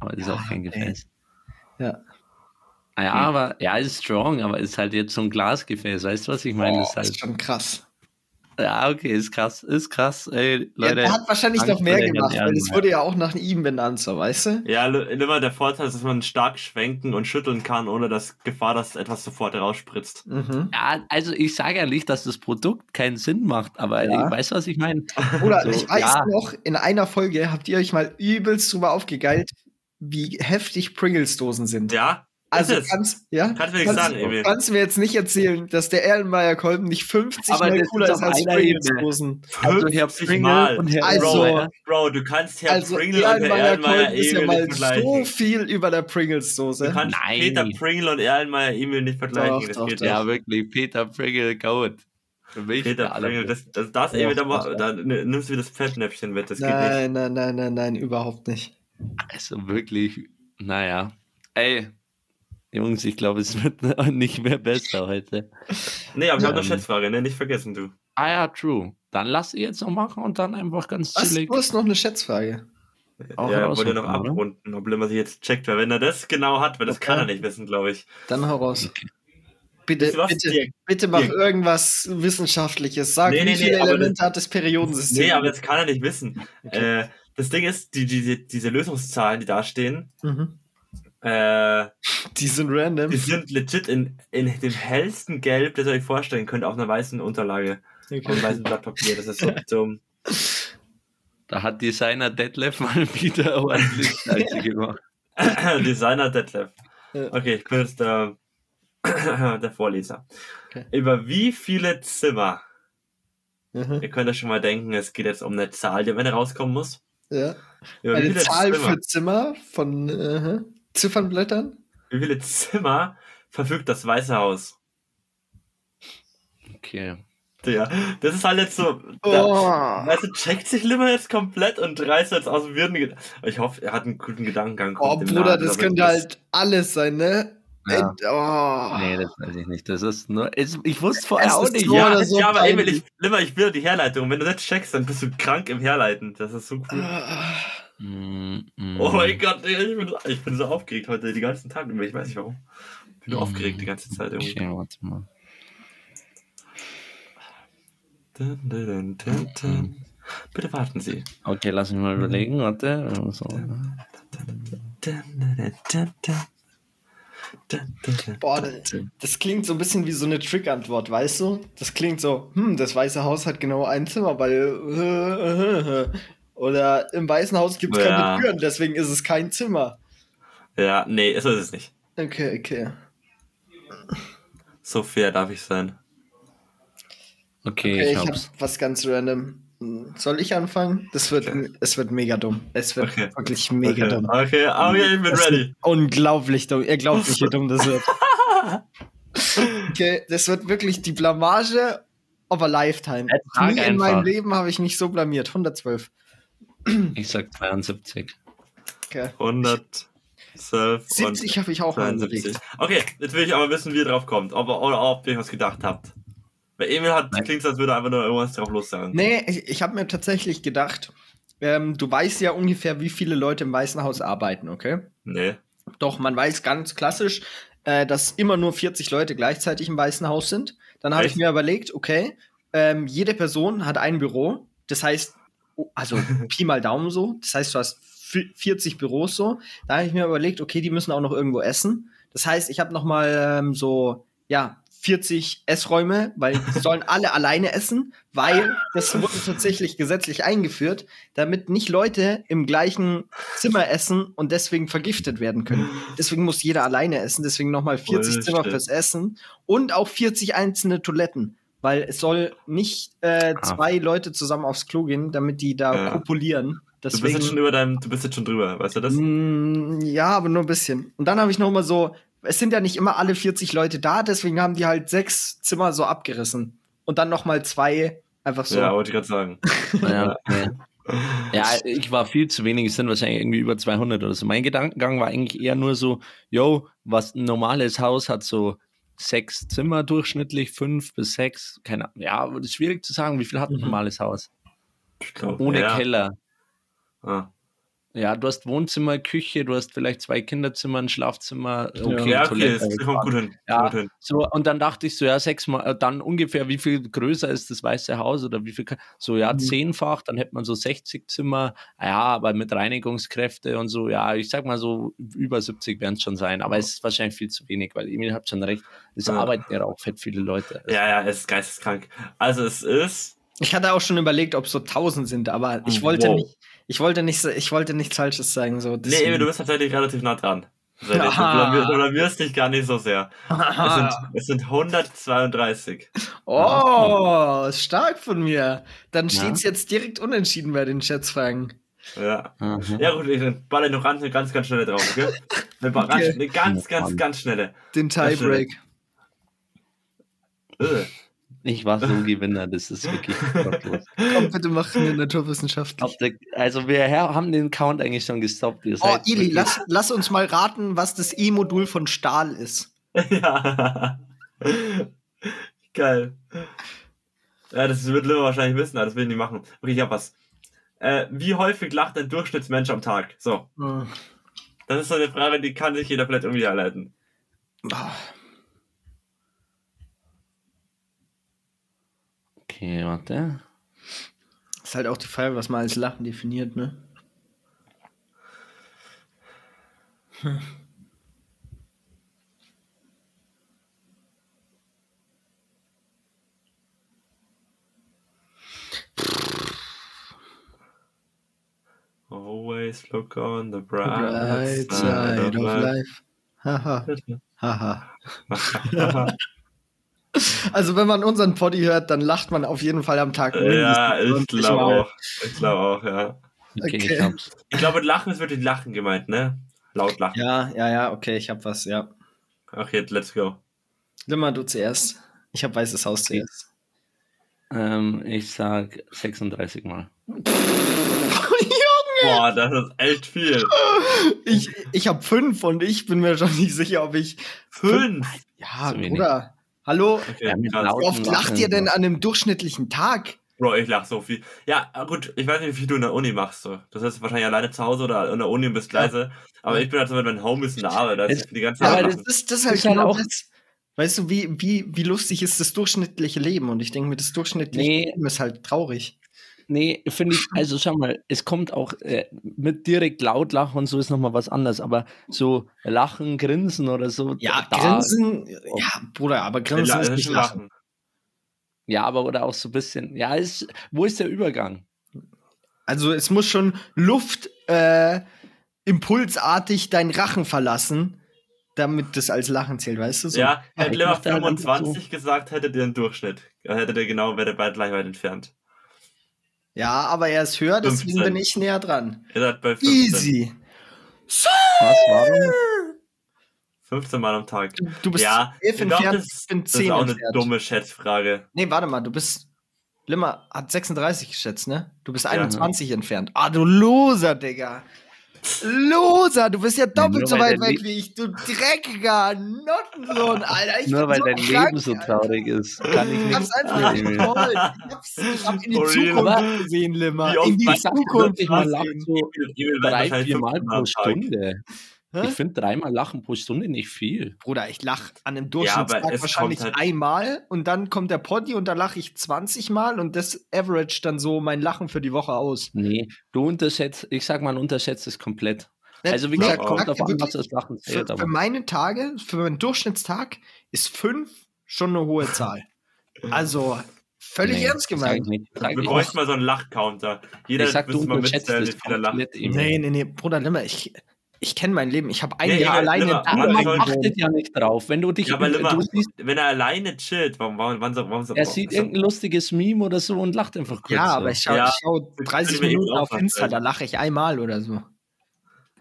Aber das ist auch kein ey. Gefäß. Ja. Ah ja, aber ja, ist strong, aber ist halt jetzt so ein Glasgefäß. Weißt du, was ich meine? Boah, ist das halt, ist schon krass. Ja, okay, ist krass, ist krass. Ey, Ja, Leute, der hat wahrscheinlich Angst noch mehr gemacht, weil es wurde ja auch nach ihm benannt, so, weißt du? Ja, immer der Vorteil ist, dass man stark schwenken und schütteln kann, ohne dass Gefahr, dass etwas sofort rausspritzt. Mhm. Ja, also ich sage ja nicht, dass das Produkt keinen Sinn macht, aber Ja. ich weiß, was ich meine. Oder So, ich weiß ja. noch, in einer Folge habt ihr euch mal übelst drüber aufgegeilt, wie heftig Pringles-Dosen sind. Ja, Also ist kannst, ja, Kannst du kannst, sagen, kannst du mir jetzt nicht erzählen, dass der Erlenmeyer Kolben nicht 50 Aber mal cooler ist als. Pringles-Dosen. Also Herr 50 Pringle Mal. und Herr Also- Bro. Bro, du kannst Herr Also Pringle und Herr Erlenmeyer ist ja mal nicht so vergleichen. viel über der Du Pringles-Dose. kannst Nein. Peter Pringle und Erlenmeyer Emil nicht vergleichen. Doch, das doch, geht doch. Ja, wirklich, Peter Pringle, Goat. Für mich Peter Pringle, das, das, das Doch, Emil, da, da nimmst du wieder das Fettnäpfchen mit. Das geht nicht. Nein, nein, nein, nein, nein, überhaupt nicht. Also wirklich, naja. Ey, Jungs, ich glaube, es wird nicht mehr besser heute. Nee, aber ich habe eine Schätzfrage, ne? Nicht vergessen, du. Ah ja, true. Dann lass ich jetzt noch machen und dann einfach ganz Was? chillig. Du hast noch eine Schätzfrage. Auch ja, wollte noch abrunden, ob Limmer sich jetzt checkt, weil wenn er das genau hat, weil das Okay. kann er nicht wissen, glaube ich. Dann hau raus. Bitte, was? bitte, Dirk, bitte mach Dirk. irgendwas Wissenschaftliches. Sag, Nee, nee, wie nee, viele aber Elemente hat das Periodensystem? Nee, aber das kann er nicht wissen. Okay. Äh, das Ding ist, die, diese, diese Lösungszahlen, die da stehen, mhm. äh, Die sind random. die sind legit in, in dem hellsten Gelb, das ihr euch vorstellen könnt, auf einer weißen Unterlage, auf einem Okay. weißen Blatt Papier. Das ist so dumm. Da hat Designer Detlef mal wieder ordentlich Scheiße gemacht. Designer Detlef. Okay, ich bin jetzt der, der Vorleser. Okay. Über wie viele Zimmer, Mhm. ihr könnt euch schon mal denken, es geht jetzt um eine Zahl, die am Ende rauskommen muss. Ja. Wie Eine viele Zahl Zimmer, für Zimmer von äh, Ziffernblättern? wie viele Zimmer verfügt das Weiße Haus? Okay. Ja, das ist halt jetzt so. Oh. Da, weißt du, checkt sich Limmer jetzt komplett und reißt jetzt aus dem Wirren. ge- Ich hoffe, er hat einen guten Gedankengang. Oh, Bruder, nahe, das könnte halt alles sein, ne? Ja. Oh. Nee, das weiß ich nicht. Das ist nur. Es, ich wusste Es vorher auch nicht. so Ja, oder so ja, aber Emil, ich, Limmer, ich will die Herleitung. Wenn du das checkst, dann bist du krank im Herleiten. Das ist so cool. Mm, mm. Oh mein Gott, ich bin, ich bin so aufgeregt heute die ganzen Tag. Ich weiß nicht warum. Ich bin nur Mm. aufgeregt die ganze Zeit irgendwie. Okay, warte mal. Dun, dun, dun, dun, dun. Bitte warten Sie. Okay, lass mich mal überlegen. Warte. So. Boah, das, das klingt so ein bisschen wie so eine Trick-Antwort, weißt du? Das klingt so, hm, das Weiße Haus hat genau ein Zimmer, weil. Oder im Weißen Haus gibt es Ja. keine Türen, deswegen ist es kein Zimmer. Ja, nee, so ist es nicht. Okay, okay. So fair darf ich sein. Okay, Okay, ich ich habe hab's. was ganz random. Soll ich anfangen? Das wird, es wird mega dumm. Es wird Okay. wirklich mega okay. dumm. Okay, okay, ich bin Das ready. wird Unglaublich dumm. Ihr glaubt nicht, wie dumm das wird. Okay, das wird wirklich die Blamage of a lifetime. Nie in meinem. Leben habe ich mich so blamiert. 112. Ich sag 72. Okay. 112 und 70 habe ich auch mal 72. überlegt. Okay, jetzt will ich aber wissen, wie ihr drauf kommt. Ob, oder ob ihr was gedacht habt. Weil Emil hat, klingt, als würde er einfach nur irgendwas drauf lossagen. Nee, ich, ich habe mir tatsächlich gedacht, ähm, du weißt ja ungefähr, wie viele Leute im Weißen Haus arbeiten, okay? Nee. Doch, man weiß ganz klassisch, äh, dass immer nur 40 Leute gleichzeitig im Weißen Haus sind. Dann habe ich mir überlegt, okay, ähm, jede Person hat ein Büro. Das heißt, oh, also Pi mal Daumen so. Das heißt, du hast vi- 40 Büros so. Da habe ich mir überlegt, okay, die müssen auch noch irgendwo essen. Das heißt, ich habe noch mal ähm, so, ja, 40 Essräume, weil die sollen alle alleine essen, weil das wurde tatsächlich gesetzlich eingeführt, damit nicht Leute im gleichen Zimmer essen und deswegen vergiftet werden können. Deswegen muss jeder alleine essen, deswegen nochmal 40 Bullshit. Zimmer fürs Essen und auch 40 einzelne Toiletten, weil es soll nicht äh, Ah. zwei Leute zusammen aufs Klo gehen, damit die da Ja. kopulieren. Du bist Deswegen, jetzt schon über deinem, du bist jetzt schon drüber, weißt du das? Mm, ja, aber nur ein bisschen. Und dann habe ich noch mal so, es sind ja nicht immer alle 40 Leute da, deswegen haben die halt sechs Zimmer so abgerissen. Und dann noch mal zwei einfach so. Ja, wollte ich gerade sagen. Ja, okay. ja, ich war viel zu wenig. Es sind wahrscheinlich irgendwie über 200 oder so. Mein Gedankengang war eigentlich eher nur so: Yo, was ein normales Haus hat, so sechs Zimmer durchschnittlich, fünf bis sechs. Keine Ahnung. Ja, aber das ist schwierig zu sagen. Wie viel hat ein Mhm. normales Haus? Ich glaub, Ohne ja. Keller. Ah. Ja, du hast Wohnzimmer, Küche, du hast vielleicht zwei Kinderzimmer, ein Schlafzimmer, okay, Ja, okay, Toilette. das kommt gut hin. Ja. Gut hin. So, und dann dachte ich so, ja, sechsmal, äh, dann ungefähr, wie viel größer ist das Weiße Haus oder wie viel, so, ja, Mhm. zehnfach, dann hätte man so 60 Zimmer, ja, aber mit Reinigungskräfte und so, ja, ich sag mal so, über 70 werden es schon sein, aber es ist wahrscheinlich viel zu wenig, weil Emil hat schon recht, es Ja. arbeiten ja auch fett viele Leute. Ja, ja, es ist geisteskrank. Also es ist. Ich hatte auch schon überlegt, ob es so 1000 sind, aber ich wollte Wow. nicht, ich wollte nicht, ich wollte nichts Falsches sagen. So, Nee, Emil, du bist tatsächlich relativ nah dran. Du blamierst- dich gar nicht so sehr. Es sind, es sind 132. Oh, stark von mir. Dann Ja. steht es jetzt direkt unentschieden bei den Schätzfragen. Ja. Aha. Ja, gut, ich baller noch ganz, ganz, ganz schnelle drauf, okay? Eine, Okay. ganz, ganz, Mann. ganz schnelle. Den Tiebreak. Ich war so Gewinner, das ist wirklich gottlos. Komm, bitte mach eine naturwissenschaftlich. Der- Also wir haben den Count eigentlich schon gestoppt. Ihr Oh, Ili, lass, lass uns mal raten, was das E-Modul von Stahl ist. Ja. Geil. Ja, das wird Limmer wahrscheinlich wissen, aber das will ich nicht machen. Okay, ich hab was. Äh, wie häufig lacht ein Durchschnittsmensch am Tag? So, Hm. das ist so eine Frage, die kann sich jeder vielleicht irgendwie herleiten. Ah, Okay, warte. Ist halt auch die Frage, was man als Lachen definiert, ne? Always look on the bright, Right side of life. Haha. Haha. Also wenn man unseren Poddy hört, dann lacht man auf jeden Fall am Tag. ja, ich 20 glaube auch. Ich glaube auch, ja. Okay, Okay. ich. Ich glaube, mit Lachen ist wirklich Lachen gemeint, ne? Laut lachen. Ja, ja, ja, okay, ich hab was, ja. Okay, let's go. Limmer, du zuerst. Ich hab weißes Haus zuerst. Ähm, ich sag 36 Mal. Boah, das ist echt viel. Ich, ich hab fünf und ich bin mir schon nicht sicher, ob ich. Fünf. Ja, Zu wenig. Bruder. Hallo? Okay, Wie oft Lachen. lacht ihr denn an einem durchschnittlichen Tag? Bro, ich lach so viel. Ja, gut, ich weiß nicht, wie viel du in der Uni machst. So. Das heißt wahrscheinlich alleine zu Hause oder in der Uni und bist leise. Aber ich bin halt so, wenn mein Home ist in der Arbeit, da ist Es- die ganze aber Zeit. das- lachen. Das, das ist halt ist halt genau auch- das. Weißt du, wie, wie, wie lustig ist das durchschnittliche Leben? Und ich denke mir, das durchschnittliche Nee. Leben ist halt traurig. Nee, finde ich, also schau mal, es kommt auch äh, mit direkt laut lachen und so ist nochmal was anderes, aber so lachen, grinsen oder so. Ja, da- Grinsen, ja, Bruder, aber Grinsen Ja, ist nicht Lachen. lachen. Ja, aber oder auch so ein bisschen, ja, ist, wo ist der Übergang? Also es muss schon Luft äh, impulsartig deinen Rachen verlassen, damit das als Lachen zählt, weißt du? So. Ja, hätte mach da halt einfach 25 gesagt, hättet ihr einen Durchschnitt. Dann hättet ihr genau, wäre beide gleich weit entfernt. Ja, aber er ist höher, deswegen 15. bin ich näher dran. Ihr seid bei 15. Easy. Was, warum? 15 Mal am Tag. Du, du bist Ja, 11 ich glaub, entfernt, das, ich bin das 10 ist auch eine entfernt. dumme Schätzfrage. Nee, warte mal, du bist. Limmer hat 36 geschätzt, ne? Du bist 21 entfernt. Ah, du Loser, Digga. Loser, du bist ja doppelt so weit weg wie ich, du dreckiger Nottensohn, Alter. Ich Nur weil so dein krank, Leben so Alter. traurig ist, kann ich Ich nicht. hab's einfach nicht toll. Ich hab's, ich hab in die. Zukunft gesehen, Limmer. In die Zukunft man gesehen. lacht so drei, vier Mal 15 pro. Stunde. Hä? Ich finde dreimal Lachen pro Stunde nicht viel. Bruder, ich lach an einem Durchschnittstag es wahrscheinlich halt- einmal und dann kommt der Poddy und da lache ich 20 Mal und das average dann so mein Lachen für die Woche aus. Nee, du unterschätzt, ich sag mal, unterschätzt es komplett. Ne, Also wie nee, gesagt, kommt auf an, was das Lachen Für, zählt. für Aber meine Tage, für meinen Durchschnittstag ist fünf schon eine hohe Zahl. Also völlig Nee, ernst gemeint. Wir bräuchten mal so einen Lachcounter. Jeder Ich sag, du mal es wie viel er lacht. Nee, nee, nee, Bruder Limmer, ich, ich kenne mein Leben. Ich habe ein Nee, Jahr Emil, alleine. Limmer, Man soll- Dubai achtet ja nicht drauf. Wenn du dich, Ja, aber Limmer, du siehst, wenn er alleine chillt, warum, warum, warum, warum, warum er sieht irgendein lustiges Meme oder so und lacht einfach kurz. Ja, aber ich schaue Ja, ich schau das 30 kann ich mir Minuten auch auf Insta, vorstellen. da lache ich einmal oder so.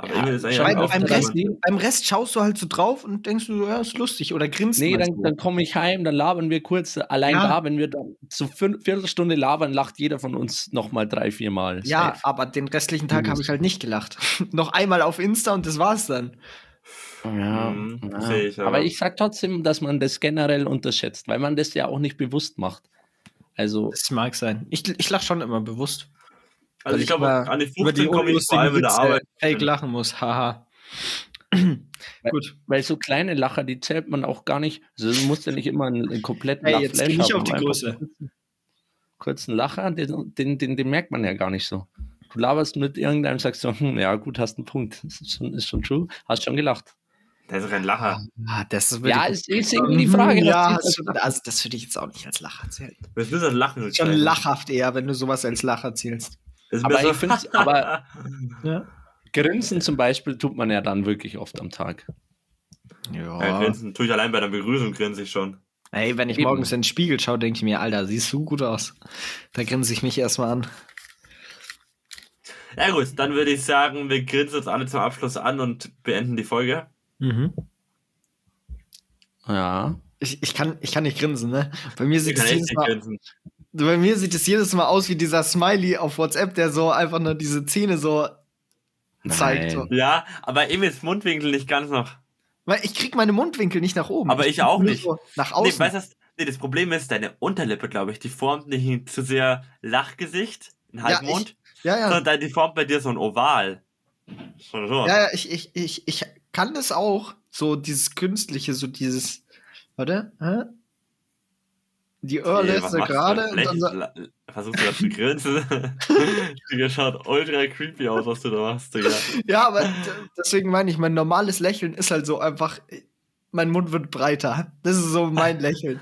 Aber Ja, ist schau Beim, beim, Rest, beim Rest schaust du halt so drauf und denkst du, ja, ist lustig oder grinst Nee, dann, dann komme ich heim, dann labern wir kurz. Allein Ja. da, wenn wir dann so fünf, Viertelstunde labern, lacht jeder von uns nochmal drei, vier Mal. Ja, Safe. aber den restlichen Tag habe ich halt nicht gelacht. Noch einmal auf Insta und das war's dann. Ja, Mhm, ja. sehe ich, aber. aber- ich sag trotzdem, dass man das generell unterschätzt, weil man das ja auch nicht bewusst macht. Also, Das mag sein. Ich, ich lache schon immer bewusst. Also Weil ich glaube, an die über die 15 komme ich vor allem in der Witze Arbeit. fake lachen muss. Haha. Gut. Weil so kleine Lacher, die zählt man auch gar nicht. Also du musst ja nicht immer einen, einen kompletten Hey, jetzt Lachflash nicht haben, auf die Größe. einen Kurzen Lacher, den, den, den, den merkt man ja gar nicht so. Du laberst mit irgendeinem, sagst so, hm, ja gut, hast einen Punkt. Das ist schon, ist schon true. Hast schon gelacht. Der ist doch ein Lacher. Ah, das ist Ja, ist, ist irgendwie die Frage. Ja, du, also das würde ich jetzt auch nicht als Lacher zählen. Was willst du das Lachen? Schon lachhaft eher, wenn du sowas als Lacher zählst. Das ist Aber so- ich find's- aber- Ja. Grinsen zum Beispiel tut man ja dann wirklich oft am Tag. Ja, grinsen tue ich allein bei der Begrüßung, grinse ich schon. Hey, wenn ich Eben. morgens in den Spiegel schaue, denke ich mir, Alter, siehst du gut aus. Da grinse ich mich erstmal an. Ja gut, dann würde ich sagen, wir grinsen uns alle zum Abschluss an und beenden die Folge. Mhm. Ja. Ich, ich, kann, ich kann nicht grinsen, ne? Bei mir sieht es jedes nicht Mal, grinsen. Bei mir sieht es jedes Mal aus wie dieser Smiley auf WhatsApp, der so einfach nur diese Zähne so zeigt. So. Nein. Ja, aber Emils Mundwinkel nicht ganz noch. Weil ich krieg meine Mundwinkel nicht nach oben. Aber ich auch nur nicht. So nach Nee, außen. weißt du, was- nee, das Problem ist, deine Unterlippe, glaube ich, die formt nicht ein zu sehr Lachgesicht, ein Halbmond, ja, ja. sondern dein- die formt bei dir so ein Oval. Schon so. Ja, ja, ich, ich, ich, ich kann das auch. So dieses Künstliche, so dieses. Warte, hä? Die Earl ist gerade da? und dann so, La- Versuchst du das zu grinsen? Digga, schaut ultra creepy aus, was du da machst, Digga. Ja, aber deswegen meine ich, mein normales Lächeln ist halt so einfach, mein Mund wird breiter. Das ist so mein Lächeln.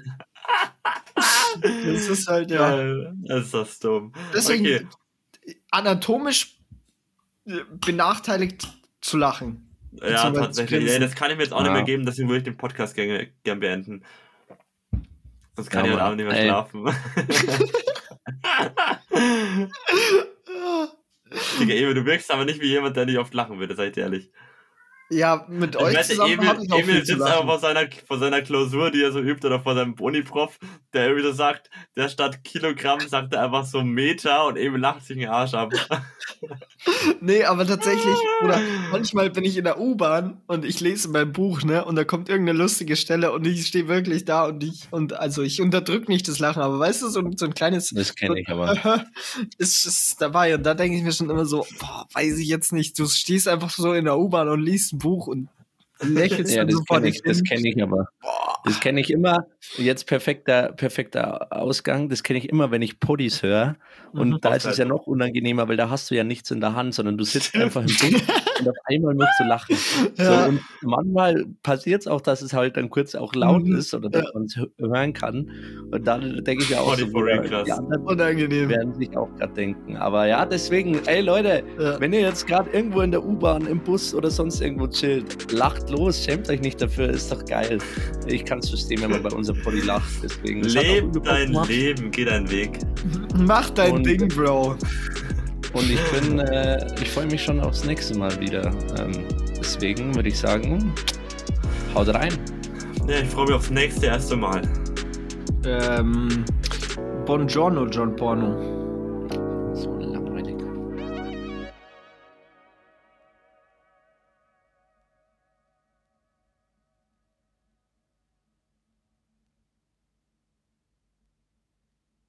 Das ist halt, ja. Ja. Das ist das dumm. Deswegen Okay. anatomisch äh, benachteiligt zu lachen. Ja, tatsächlich. Ey, das kann ich mir jetzt auch nicht Ja. mehr geben, deswegen würde ich den Podcast gerne gern beenden. Sonst kann Ja, ich heute. Abend nicht mehr Ey. schlafen. Digga, Emil, du wirkst aber nicht wie jemand, der nicht oft lachen würde, seid ihr ehrlich. Ja, mit Ich euch wette, zusammen Emil, ich auch Emil sitzt einfach lachen. vor seiner, vor seiner Klausur, die er so übt, oder vor seinem Uniprof, der irgendwie so sagt, der statt Kilogramm sagt er einfach so Meter und Emil lacht sich den Arsch ab. Nee, aber tatsächlich, oder manchmal bin ich in der U-Bahn und ich lese mein Buch, ne, und da kommt irgendeine lustige Stelle und ich stehe wirklich da und ich, und also ich unterdrück nicht das Lachen, aber weißt du, so, ein- so ein kleines Das kenne ich aber. ist, ist dabei und da denke ich mir schon immer so, boah, weiß ich jetzt nicht, du stehst einfach so in der U-Bahn und liest Buch und lächelst Ja, dann das so vor kenne dich ich, das hin. kenn ich aber. Das kenne ich immer. Jetzt perfekter, perfekter Ausgang. Das kenne ich immer, wenn ich Poddies höre. Und Mhm. da ist es ja noch unangenehmer, weil da hast du ja nichts in der Hand, sondern du sitzt einfach im Bus und auf einmal musst du lachen. Ja. So, und manchmal passiert es auch, dass es halt dann kurz auch laut Mhm. ist oder dass Ja. man es hören kann. Und dann denke ich ja auch, Poddy so, krass. die anderen Unangenehm. werden sich auch gerade denken. Aber ja, deswegen, ey Leute, Ja. wenn ihr jetzt gerade irgendwo in der U-Bahn, im Bus oder sonst irgendwo chillt, lacht los, schämt euch nicht dafür, ist doch geil. Ich kann es verstehen, wenn man bei unserem Poddy lacht. Deswegen, Leb dein gemacht. Leben, geh deinen Weg. Mach dein Und- Ding, Bro. Und ich bin, äh, ich freue mich schon aufs nächste Mal wieder. Ähm, deswegen würde ich sagen, haut rein. Ja, ich freue mich aufs nächste erste Mal. Ähm, Buongiorno, John Porno.